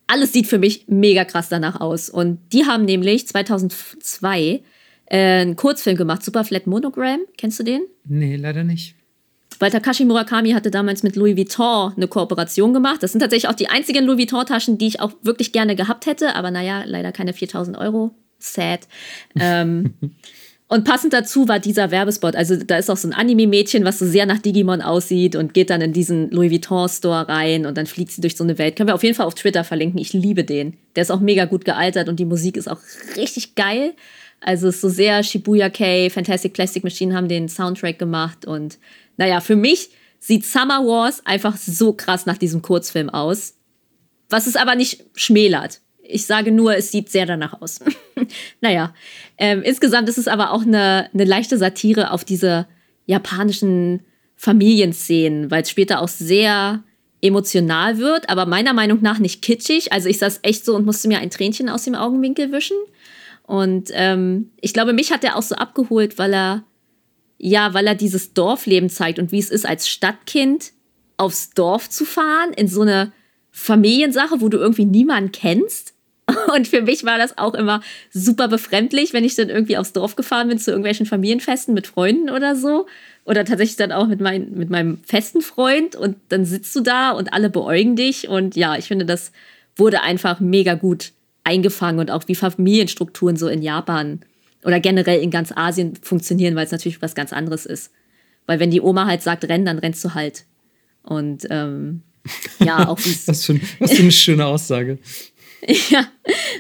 Alles sieht für mich mega krass danach aus. Und die haben nämlich 2002 äh, einen Kurzfilm gemacht, Superflat Monogram. Kennst du den? Nee, leider nicht. Weil Takashi Murakami hatte damals mit Louis Vuitton eine Kooperation gemacht. Das sind tatsächlich auch die einzigen Louis Vuitton-Taschen, die ich auch wirklich gerne gehabt hätte. Aber naja, leider keine 4000 Euro. Sad. ähm, [laughs] und passend dazu war dieser Werbespot. Also da ist auch so ein Anime-Mädchen, was so sehr nach Digimon aussieht und geht dann in diesen Louis Vuitton-Store rein und dann fliegt sie durch so eine Welt. Können wir auf jeden Fall auf Twitter verlinken. Ich liebe den. Der ist auch mega gut gealtert und die Musik ist auch richtig geil. Also ist so sehr Shibuya K, Fantastic Plastic Machine haben den Soundtrack gemacht und naja, für mich sieht Summer Wars einfach so krass nach diesem Kurzfilm aus. Was es aber nicht schmälert. Ich sage nur, es sieht sehr danach aus. [laughs] naja, ähm, insgesamt ist es aber auch eine, eine leichte Satire auf diese japanischen Familienszenen, weil es später auch sehr emotional wird, aber meiner Meinung nach nicht kitschig. Also ich saß echt so und musste mir ein Tränchen aus dem Augenwinkel wischen. Und ähm, ich glaube, mich hat er auch so abgeholt, weil er ja, weil er dieses Dorfleben zeigt und wie es ist, als Stadtkind aufs Dorf zu fahren, in so eine Familiensache, wo du irgendwie niemanden kennst. [laughs] Und für mich war das auch immer super befremdlich, wenn ich dann irgendwie aufs Dorf gefahren bin zu irgendwelchen Familienfesten mit Freunden oder so. Oder tatsächlich dann auch mit, mein, mit meinem festen Freund. Und dann sitzt du da und alle beäugen dich. Und ja, ich finde, das wurde einfach mega gut eingefangen und auch wie Familienstrukturen so in Japan oder generell in ganz Asien funktionieren, weil es natürlich was ganz anderes ist. Weil wenn die Oma halt sagt, renn, dann rennst du halt. Und ähm, ja, auch [laughs] was, für, was für eine schöne Aussage. [laughs] ja,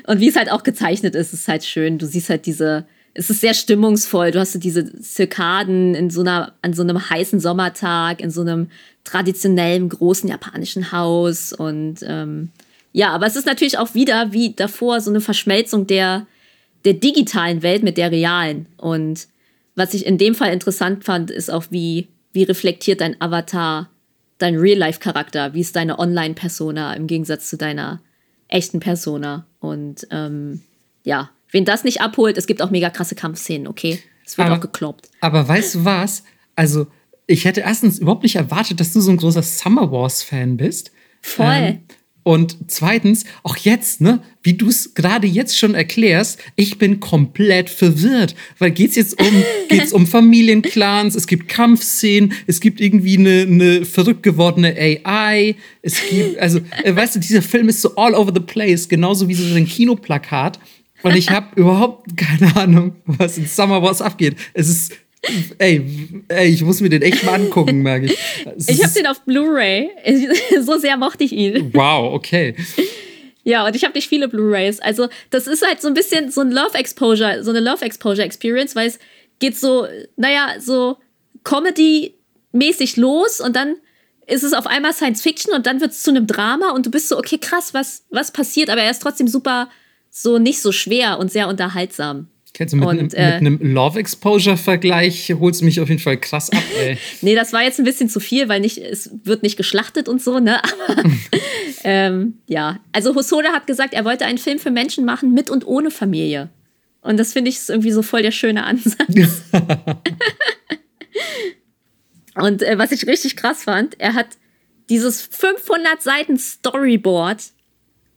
und wie es halt auch gezeichnet ist, ist halt schön. Du siehst halt diese, es ist sehr stimmungsvoll. Du hast so diese Zirkaden in so einer, an so einem heißen Sommertag, in so einem traditionellen großen japanischen Haus. Und ähm, ja, aber es ist natürlich auch wieder wie davor so eine Verschmelzung der der digitalen Welt mit der realen. Und was ich in dem Fall interessant fand, ist auch, wie, wie reflektiert dein Avatar dein Real-Life-Charakter, wie ist deine Online-Persona im Gegensatz zu deiner echten Persona. Und ähm, ja, wen das nicht abholt, es gibt auch mega krasse Kampfszenen, okay? Es wird aber, auch gekloppt. Aber weißt du was? Also, ich hätte erstens überhaupt nicht erwartet, dass du so ein großer Summer Wars-Fan bist. Voll. Ähm, und zweitens, auch jetzt, ne, wie du es gerade jetzt schon erklärst, ich bin komplett verwirrt. Weil geht's jetzt um, [laughs] geht's um Familienclans, es gibt Kampfszenen, es gibt irgendwie eine, eine verrückt gewordene AI, es gibt, [laughs] also, äh, weißt du, dieser Film ist so all over the place, genauso wie so ein Kinoplakat. Und ich habe überhaupt keine Ahnung, was in Summer Wars abgeht. Es ist Ey, ey, ich muss mir den echt mal angucken, merke ich. Es [laughs] ich habe den auf Blu-ray. [laughs] So sehr mochte ich ihn. Wow, okay. Ja, und ich habe nicht viele Blu-rays. Also, das ist halt so ein bisschen so ein Love Exposure, so eine Love Exposure Experience, weil es geht so, naja, so Comedy-mäßig los und dann ist es auf einmal Science Fiction und dann wird es zu einem Drama und du bist so, okay, krass, was, was passiert? Aber er ist trotzdem super, so nicht so schwer und sehr unterhaltsam. Kennst du mit, und, einem, äh, mit einem Love Exposure-Vergleich holst du mich auf jeden Fall krass ab, ey. [laughs] nee, das war jetzt ein bisschen zu viel, weil nicht, es wird nicht geschlachtet und so, ne? [laughs] Aber ähm, ja. Also Hosoda hat gesagt, er wollte einen Film für Menschen machen mit und ohne Familie. Und das finde ich irgendwie so voll der schöne Ansatz. [laughs] und äh, was ich richtig krass fand, er hat dieses 500 Seiten Storyboard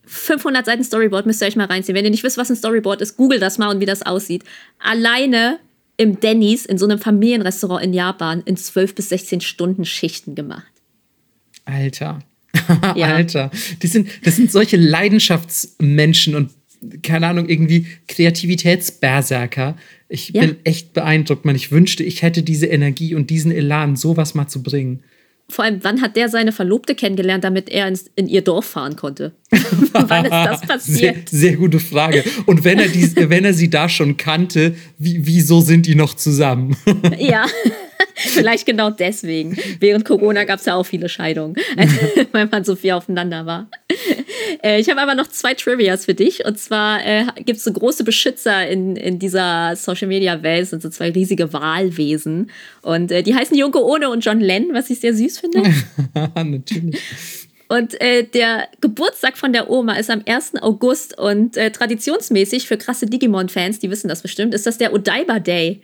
500 Seiten Storyboard müsst ihr euch mal reinziehen. Wenn ihr nicht wisst, was ein Storyboard ist, google das mal und wie das aussieht. Alleine im Denny's, in so einem Familienrestaurant in Japan, in 12 bis 16 Stunden Schichten gemacht. Alter. ja. [laughs] Alter. Das sind, das sind solche Leidenschaftsmenschen und keine Ahnung, irgendwie Kreativitätsberserker. Ich ja. bin echt beeindruckt, man. Ich wünschte, ich hätte diese Energie und diesen Elan, sowas mal zu bringen vor allem, wann hat der seine Verlobte kennengelernt, damit er ins, in ihr Dorf fahren konnte? [laughs] wann ist das passiert? Sehr, sehr, gute Frage. Und wenn er, die, [laughs] wenn er sie da schon kannte, wie, wieso sind die noch zusammen? ja. [laughs] Vielleicht genau deswegen. Während Corona gab es ja auch viele Scheidungen, weil man so viel aufeinander war. Äh, ich habe aber noch zwei Trivias für dich. Und zwar äh, gibt es so große Beschützer in, in dieser Social Media Welt, sind so zwei riesige Wahlwesen. Und äh, die heißen Junko Ohne und John Lenn, was ich sehr süß finde. [laughs] Natürlich. Und äh, der Geburtstag von der Oma ist am 1. August und äh, traditionsmäßig für krasse Digimon-Fans, die wissen das bestimmt, ist das der Odaiba Day.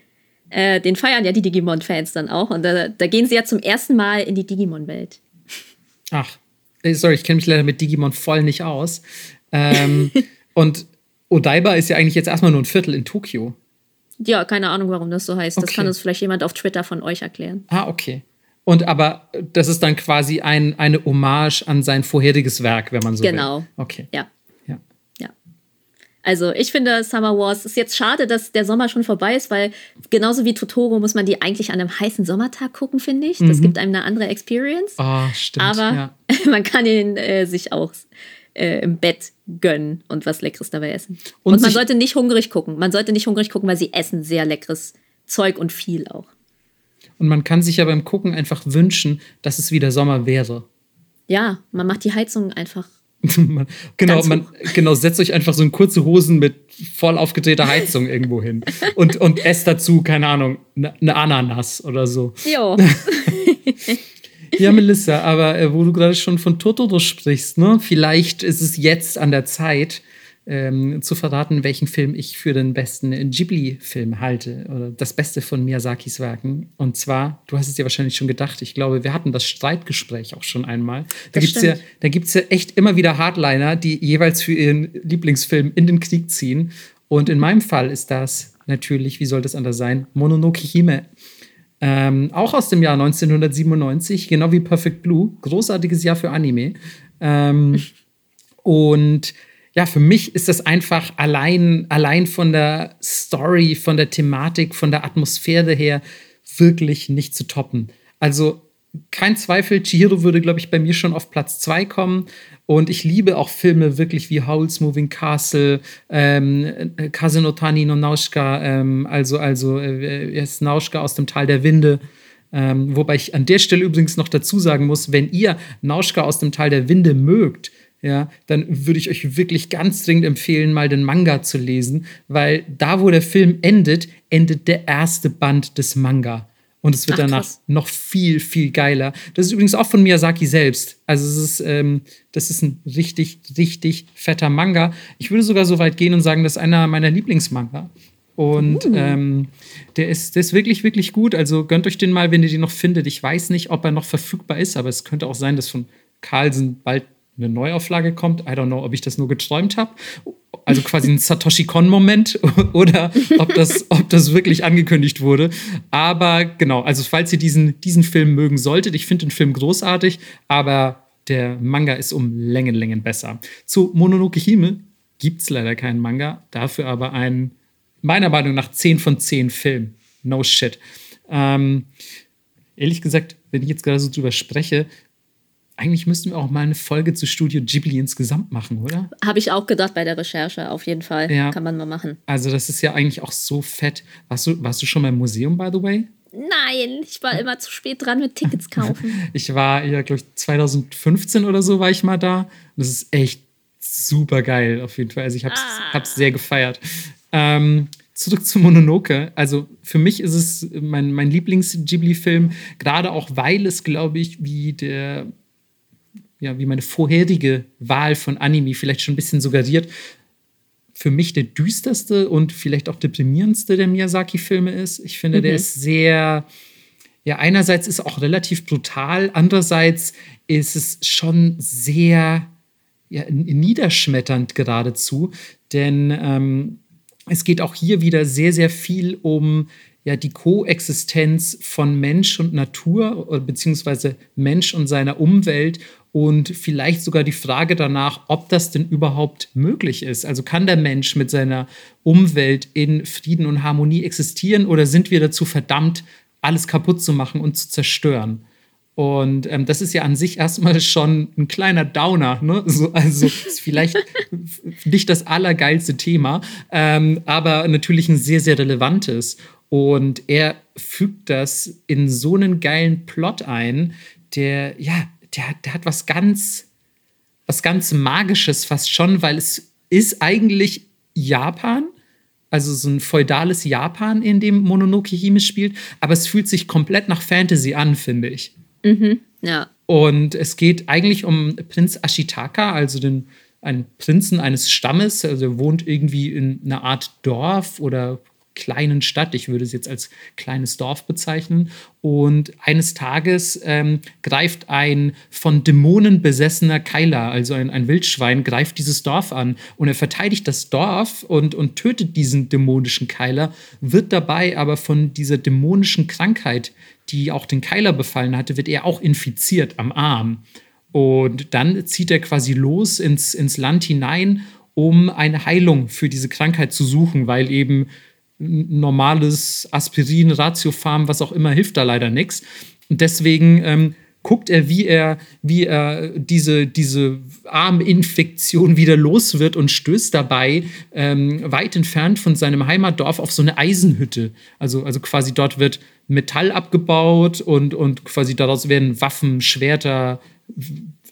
Äh, den feiern ja die Digimon-Fans dann auch. Und da, da gehen sie ja zum ersten Mal in die Digimon-Welt. Ach, sorry, ich kenne mich leider mit Digimon voll nicht aus. Ähm, [laughs] und Odaiba ist ja eigentlich jetzt erstmal nur ein Viertel in Tokio. Ja, keine Ahnung, warum das so heißt. Okay. Das kann uns vielleicht jemand auf Twitter von euch erklären. Ah, okay. Und aber das ist dann quasi ein, eine Hommage an sein vorheriges Werk, wenn man so genau. will. Genau. Okay. Ja. Also ich finde Summer Wars ist jetzt schade, dass der Sommer schon vorbei ist, weil genauso wie Totoro muss man die eigentlich an einem heißen Sommertag gucken, finde ich. Das mhm. gibt einem eine andere Experience. Oh, stimmt. Aber ja. [laughs] man kann ihn äh, sich auch äh, im Bett gönnen und was Leckeres dabei essen. Und, und man sollte nicht hungrig gucken. Man sollte nicht hungrig gucken, weil sie essen sehr leckeres Zeug und viel auch. Und man kann sich ja beim Gucken einfach wünschen, dass es wieder Sommer wäre. Ja, man macht die Heizung einfach man, genau, man, genau, setzt euch einfach so in kurze Hosen mit voll aufgedrehter Heizung irgendwo hin. Und, und esst dazu, keine Ahnung, eine ne Ananas oder so. Jo. [laughs] ja, Melissa, aber äh, wo du gerade schon von Totoro sprichst, ne? Vielleicht ist es jetzt an der Zeit, ähm, zu verraten, welchen Film ich für den besten Ghibli-Film halte oder das Beste von Miyazakis Werken. Und zwar, du hast es dir wahrscheinlich schon gedacht, ich glaube, wir hatten das Streitgespräch auch schon einmal. Da gibt es ja, ja echt immer wieder Hardliner, die jeweils für ihren Lieblingsfilm in den Krieg ziehen. Und in meinem Fall ist das natürlich, wie soll das anders sein, Mononoke Hime. Ähm, auch aus dem Jahr 1997, genau wie Perfect Blue. Großartiges Jahr für Anime. Ähm, und ja, für mich ist das einfach allein, allein von der Story, von der Thematik, von der Atmosphäre her wirklich nicht zu toppen. Also kein Zweifel, Chihiro würde, glaube ich, bei mir schon auf Platz zwei kommen. Und ich liebe auch Filme wirklich wie Howl's Moving Castle, ähm, Kazenotani no Nauschka, ähm, also, also äh, Nauschka aus dem Tal der Winde. Ähm, wobei ich an der Stelle übrigens noch dazu sagen muss, wenn ihr Nauschka aus dem Tal der Winde mögt, ja, dann würde ich euch wirklich ganz dringend empfehlen, mal den Manga zu lesen, weil da, wo der Film endet, endet der erste Band des Manga. Und es wird Ach, danach krass. noch viel, viel geiler. Das ist übrigens auch von Miyazaki selbst. Also es ist, ähm, das ist ein richtig, richtig fetter Manga. Ich würde sogar so weit gehen und sagen, das ist einer meiner Lieblingsmanga. Und uh. ähm, der, ist, der ist wirklich, wirklich gut. Also gönnt euch den mal, wenn ihr den noch findet. Ich weiß nicht, ob er noch verfügbar ist, aber es könnte auch sein, dass von Carlsen bald eine Neuauflage kommt. I don't know, ob ich das nur geträumt habe. Also quasi ein Satoshi Kon-Moment [laughs] oder ob das, ob das wirklich angekündigt wurde. Aber genau, also falls ihr diesen, diesen Film mögen solltet, ich finde den Film großartig, aber der Manga ist um Längen, Längen besser. Zu Mononoke Hime gibt es leider keinen Manga, dafür aber einen, meiner Meinung nach, 10 von 10 Film. No shit. Ähm, ehrlich gesagt, wenn ich jetzt gerade so drüber spreche, eigentlich müssten wir auch mal eine Folge zu Studio Ghibli insgesamt machen, oder? Habe ich auch gedacht bei der Recherche, auf jeden Fall. Ja. Kann man mal machen. Also, das ist ja eigentlich auch so fett. Warst du, warst du schon mal im Museum, by the way? Nein, ich war immer zu spät dran mit Tickets kaufen. [laughs] ich war ja, glaube ich, 2015 oder so war ich mal da. Und das ist echt super geil, auf jeden Fall. Also, ich habe es ah. sehr gefeiert. Ähm, zurück zu Mononoke. Also für mich ist es mein, mein Lieblings-Ghibli-Film, gerade auch weil es, glaube ich, wie der ja, wie meine vorherige Wahl von Anime vielleicht schon ein bisschen suggeriert, für mich der düsterste und vielleicht auch deprimierendste der Miyazaki-Filme ist. Ich finde, mhm. der ist sehr, ja, einerseits ist auch relativ brutal, andererseits ist es schon sehr ja, niederschmetternd geradezu, denn ähm, es geht auch hier wieder sehr, sehr viel um ja die Koexistenz von Mensch und Natur beziehungsweise Mensch und seiner Umwelt und vielleicht sogar die Frage danach, ob das denn überhaupt möglich ist. Also kann der Mensch mit seiner Umwelt in Frieden und Harmonie existieren oder sind wir dazu verdammt, alles kaputt zu machen und zu zerstören? Und ähm, das ist ja an sich erstmal schon ein kleiner Downer. Ne? [laughs] So, also ist vielleicht nicht das allergeilste Thema, ähm, aber natürlich ein sehr, sehr relevantes. Und er fügt das in so einen geilen Plot ein, der, ja, der, der hat was ganz, was ganz Magisches fast schon, weil es ist eigentlich Japan, also so ein feudales Japan, in dem Mononoke Hime spielt, aber es fühlt sich komplett nach Fantasy an, finde ich. Mhm, ja. Und es geht eigentlich um Prinz Ashitaka, also den einen Prinzen eines Stammes, also er wohnt irgendwie in einer Art Dorf oder kleinen Stadt. Ich würde es jetzt als kleines Dorf bezeichnen. Und eines Tages ähm, greift ein von Dämonen besessener Keiler, also ein, ein Wildschwein, greift dieses Dorf an und er verteidigt das Dorf und, und tötet diesen dämonischen Keiler, wird dabei aber von dieser dämonischen Krankheit, die auch den Keiler befallen hatte, wird er auch infiziert am Arm. Und dann zieht er quasi los ins, ins Land hinein, um eine Heilung für diese Krankheit zu suchen, weil eben normales Aspirin, Ratiofarm, was auch immer, hilft da leider nichts. Und deswegen ähm, guckt er, wie er, wie er diese, diese Arminfektion [laughs] wieder los wird und stößt dabei ähm, weit entfernt von seinem Heimatdorf auf so eine Eisenhütte. Also, also quasi dort wird Metall abgebaut und, und quasi daraus werden Waffen, Schwerter,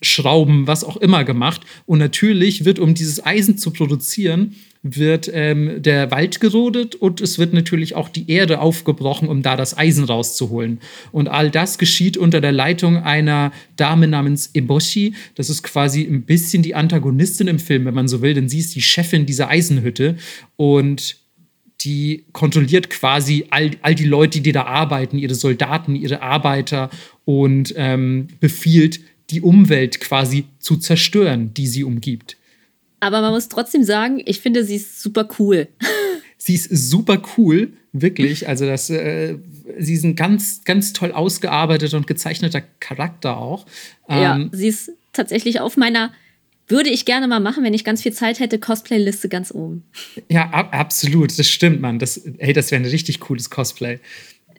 Schrauben, was auch immer gemacht. Und natürlich wird, um dieses Eisen zu produzieren, wird ähm, der Wald gerodet und es wird natürlich auch die Erde aufgebrochen, um da das Eisen rauszuholen. Und all das geschieht unter der Leitung einer Dame namens Eboshi. Das ist quasi ein bisschen die Antagonistin im Film, wenn man so will, denn sie ist die Chefin dieser Eisenhütte und die kontrolliert quasi all, all die Leute, die da arbeiten, ihre Soldaten, ihre Arbeiter und ähm, befiehlt, die Umwelt quasi zu zerstören, die sie umgibt. Aber man muss trotzdem sagen, ich finde, sie ist super cool. [laughs] Sie ist super cool, wirklich. Also, das, äh, sie ist ein ganz, ganz toll ausgearbeiteter und gezeichneter Charakter auch. Ähm, ja, sie ist tatsächlich auf meiner würde ich gerne mal machen, wenn ich ganz viel Zeit hätte, Cosplay-Liste ganz oben. Ja, ab, absolut, das stimmt, Mann. Das, hey, das wäre ein richtig cooles Cosplay.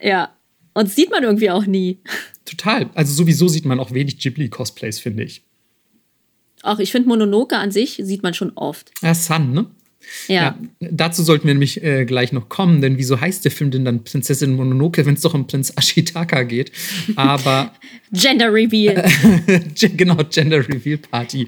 Ja, und das sieht man irgendwie auch nie. Total. Also sowieso sieht man auch wenig Ghibli-Cosplays, finde ich. Ach, ich finde Mononoke an sich sieht man schon oft. Ja, Sun, ne? Ja. ja. Dazu sollten wir nämlich äh, gleich noch kommen, denn wieso heißt der Film denn dann Prinzessin Mononoke, wenn es doch um Prinz Ashitaka geht? Aber. [laughs] Gender Reveal. [laughs] genau, Gender Reveal Party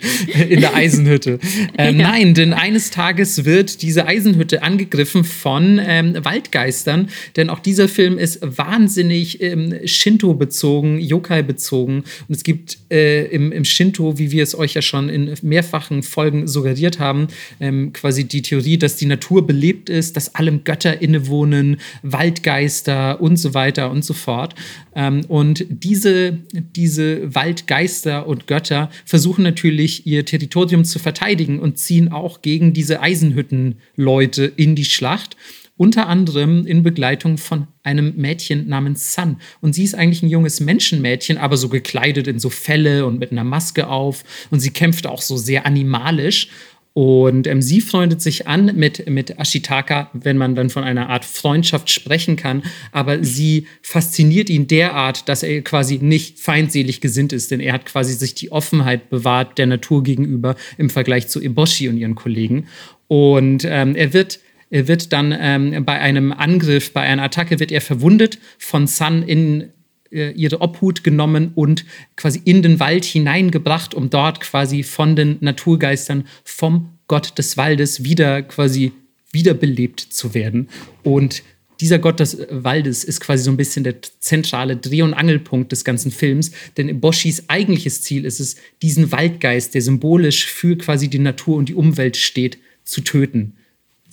in der Eisenhütte. [laughs] Ähm, ja. Nein, denn eines Tages wird diese Eisenhütte angegriffen von ähm, Waldgeistern, denn auch dieser Film ist wahnsinnig ähm, Shinto-bezogen, Yokai-bezogen. Und es gibt äh, im, im Shinto, wie wir es euch ja schon in mehrfachen Folgen suggeriert haben, ähm, quasi die Theorie, dass die Natur belebt ist, dass allem Götter innewohnen, Waldgeister und so weiter und so fort. Ähm, und diese, diese Waldgeister und Götter versuchen natürlich ihr Territorium zu verteidigen und ziehen auch gegen diese Eisenhüttenleute in die Schlacht unter anderem in Begleitung von einem Mädchen namens Sun. Und sie ist eigentlich ein junges Menschenmädchen, aber so gekleidet in so Felle und mit einer Maske auf. Und sie kämpft auch so sehr animalisch. Und ähm, sie freundet sich an mit, mit Ashitaka, wenn man dann von einer Art Freundschaft sprechen kann. Aber sie fasziniert ihn derart, dass er quasi nicht feindselig gesinnt ist, denn er hat quasi sich die Offenheit bewahrt der Natur gegenüber im Vergleich zu Eboshi und ihren Kollegen. Und ähm, er wird er wird dann ähm, bei einem Angriff, bei einer Attacke, wird er verwundet, von Sun in ihre Obhut genommen und quasi in den Wald hineingebracht, um dort quasi von den Naturgeistern, vom Gott des Waldes wieder quasi wiederbelebt zu werden. Und dieser Gott des Waldes ist quasi so ein bisschen der zentrale Dreh- und Angelpunkt des ganzen Films, denn Boschis eigentliches Ziel ist es, diesen Waldgeist, der symbolisch für quasi die Natur und die Umwelt steht, zu töten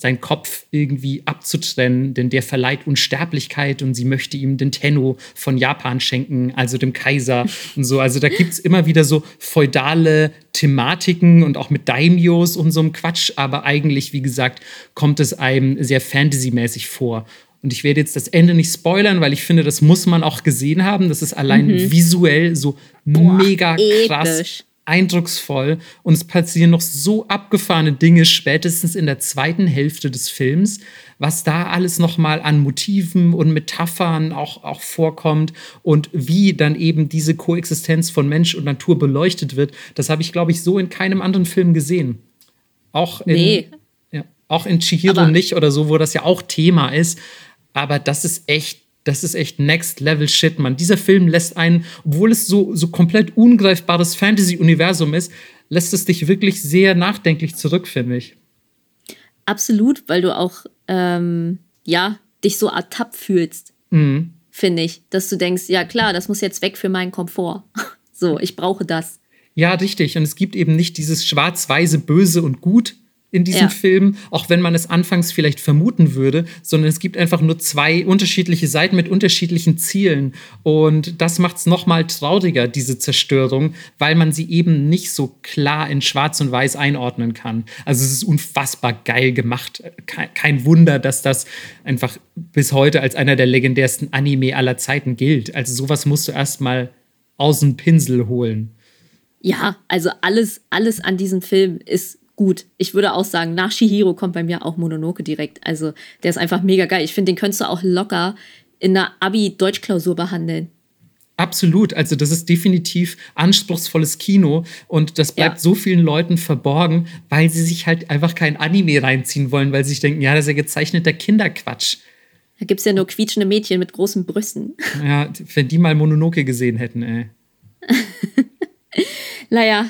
seinen Kopf irgendwie abzutrennen, denn der verleiht Unsterblichkeit und sie möchte ihm den Tenno von Japan schenken, also dem Kaiser [laughs] und so. Also da gibt es immer wieder so feudale Thematiken und auch mit Daimios und so einem Quatsch, aber eigentlich, wie gesagt, kommt es einem sehr fantasymäßig vor. Und ich werde jetzt das Ende nicht spoilern, weil ich finde, das muss man auch gesehen haben. Das ist allein mhm. visuell so Boah, mega krass. Episch eindrucksvoll und es passieren noch so abgefahrene Dinge spätestens in der zweiten Hälfte des Films, was da alles noch mal an Motiven und Metaphern auch, auch vorkommt und wie dann eben diese Koexistenz von Mensch und Natur beleuchtet wird, das habe ich glaube ich so in keinem anderen Film gesehen. Auch in, nee. ja, auch in Chihiro aber nicht oder so, wo das ja auch Thema ist, aber das ist echt das ist echt Next Level Shit, Mann. Dieser Film lässt einen, obwohl es so, so komplett ungreifbares Fantasy-Universum ist, lässt es dich wirklich sehr nachdenklich zurück, finde ich. Absolut, weil du auch, ähm, ja, dich so ertappt fühlst, mhm. finde ich. Dass du denkst, ja klar, das muss jetzt weg für meinen Komfort. [laughs] so, ich brauche das. Ja, richtig. Und es gibt eben nicht dieses schwarz-weiße Böse und Gut, in diesem ja. Film, auch wenn man es anfangs vielleicht vermuten würde, sondern es gibt einfach nur zwei unterschiedliche Seiten mit unterschiedlichen Zielen. Und das macht es nochmal trauriger, diese Zerstörung, weil man sie eben nicht so klar in Schwarz und Weiß einordnen kann. Also es ist unfassbar geil gemacht. Kein Wunder, dass das einfach bis heute als einer der legendärsten Anime aller Zeiten gilt. Also sowas musst du erstmal aus dem Pinsel holen. Ja, also alles, alles an diesem Film ist gut. Ich würde auch sagen, nach Shihiro kommt bei mir auch Mononoke direkt. Also der ist einfach mega geil. Ich finde, den könntest du auch locker in einer Abi-Deutschklausur behandeln. Absolut, also das ist definitiv anspruchsvolles Kino und das bleibt ja. so vielen Leuten verborgen, weil sie sich halt einfach kein Anime reinziehen wollen, weil sie sich denken, ja, das ist ja gezeichneter Kinderquatsch. Da gibt es ja nur quietschende Mädchen mit großen Brüsten. Ja, wenn die mal Mononoke gesehen hätten, ey. [laughs] naja,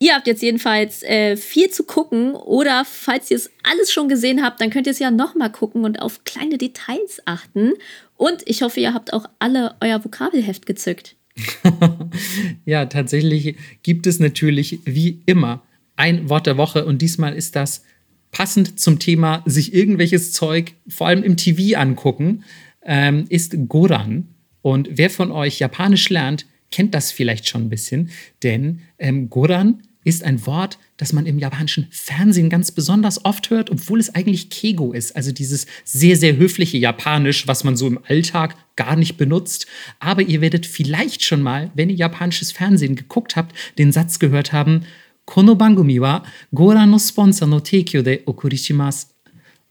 Ihr habt jetzt jedenfalls äh, viel zu gucken oder falls ihr es alles schon gesehen habt, dann könnt ihr es ja nochmal gucken und auf kleine Details achten. Und ich hoffe, ihr habt auch alle euer Vokabelheft gezückt. [laughs] ja, tatsächlich gibt es natürlich wie immer ein Wort der Woche und diesmal ist das passend zum Thema sich irgendwelches Zeug vor allem im TV angucken, ähm, ist Goran. Und wer von euch Japanisch lernt, kennt das vielleicht schon ein bisschen, denn ähm, Goran ist ein Wort, das man im japanischen Fernsehen ganz besonders oft hört, obwohl es eigentlich Kego ist, also dieses sehr, sehr höfliche Japanisch, was man so im Alltag gar nicht benutzt. Aber ihr werdet vielleicht schon mal, wenn ihr japanisches Fernsehen geguckt habt, den Satz gehört haben, Kono bangumi wa Gora no Sponsor no Teikyo de okurishimasu.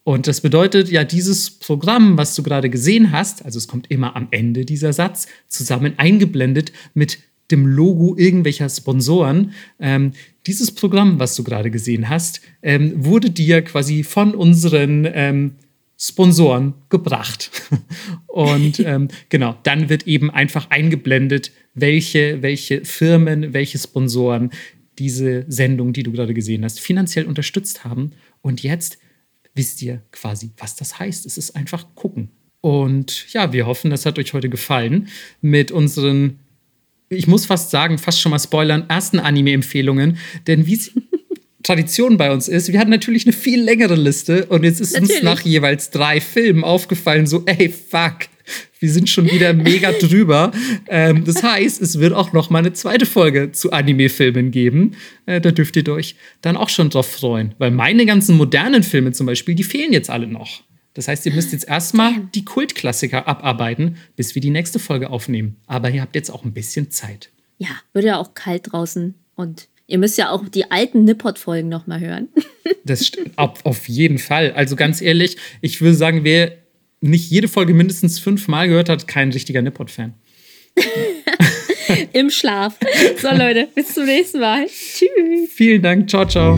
Und das bedeutet ja, dieses Programm, was du gerade gesehen hast, also es kommt immer am Ende dieser Satz, zusammen eingeblendet mit dem Logo irgendwelcher Sponsoren. Ähm, dieses Programm, was du gerade gesehen hast, ähm, wurde dir quasi von unseren ähm, Sponsoren gebracht. [laughs] Und ähm, genau, dann wird eben einfach eingeblendet, welche, welche Firmen, welche Sponsoren diese Sendung, die du gerade gesehen hast, finanziell unterstützt haben. Und jetzt wisst ihr quasi, was das heißt. Es ist einfach gucken. Und ja, wir hoffen, das hat euch heute gefallen mit unseren ich muss fast sagen, fast schon mal spoilern, ersten Anime-Empfehlungen. Denn wie [laughs] Tradition bei uns ist, wir hatten natürlich eine viel längere Liste und jetzt ist natürlich. uns nach jeweils drei Filmen aufgefallen, so, ey, fuck, wir sind schon wieder mega [laughs] drüber. Ähm, das heißt, es wird auch noch mal eine zweite Folge zu Anime-Filmen geben. Äh, da dürft ihr euch dann auch schon drauf freuen. Weil meine ganzen modernen Filme zum Beispiel, die fehlen jetzt alle noch. Das heißt, ihr müsst jetzt erstmal die Kultklassiker abarbeiten, bis wir die nächste Folge aufnehmen. Aber ihr habt jetzt auch ein bisschen Zeit. Ja, wird ja auch kalt draußen. Und ihr müsst ja auch die alten Nippot-Folgen noch mal hören. [laughs] das stimmt, auf, auf jeden Fall. Also ganz ehrlich, ich würde sagen, wer nicht jede Folge mindestens fünfmal gehört hat, kein richtiger Nippot-Fan. Im Schlaf. So, Leute, bis zum nächsten Mal. Tschüss. Vielen Dank. Ciao, ciao.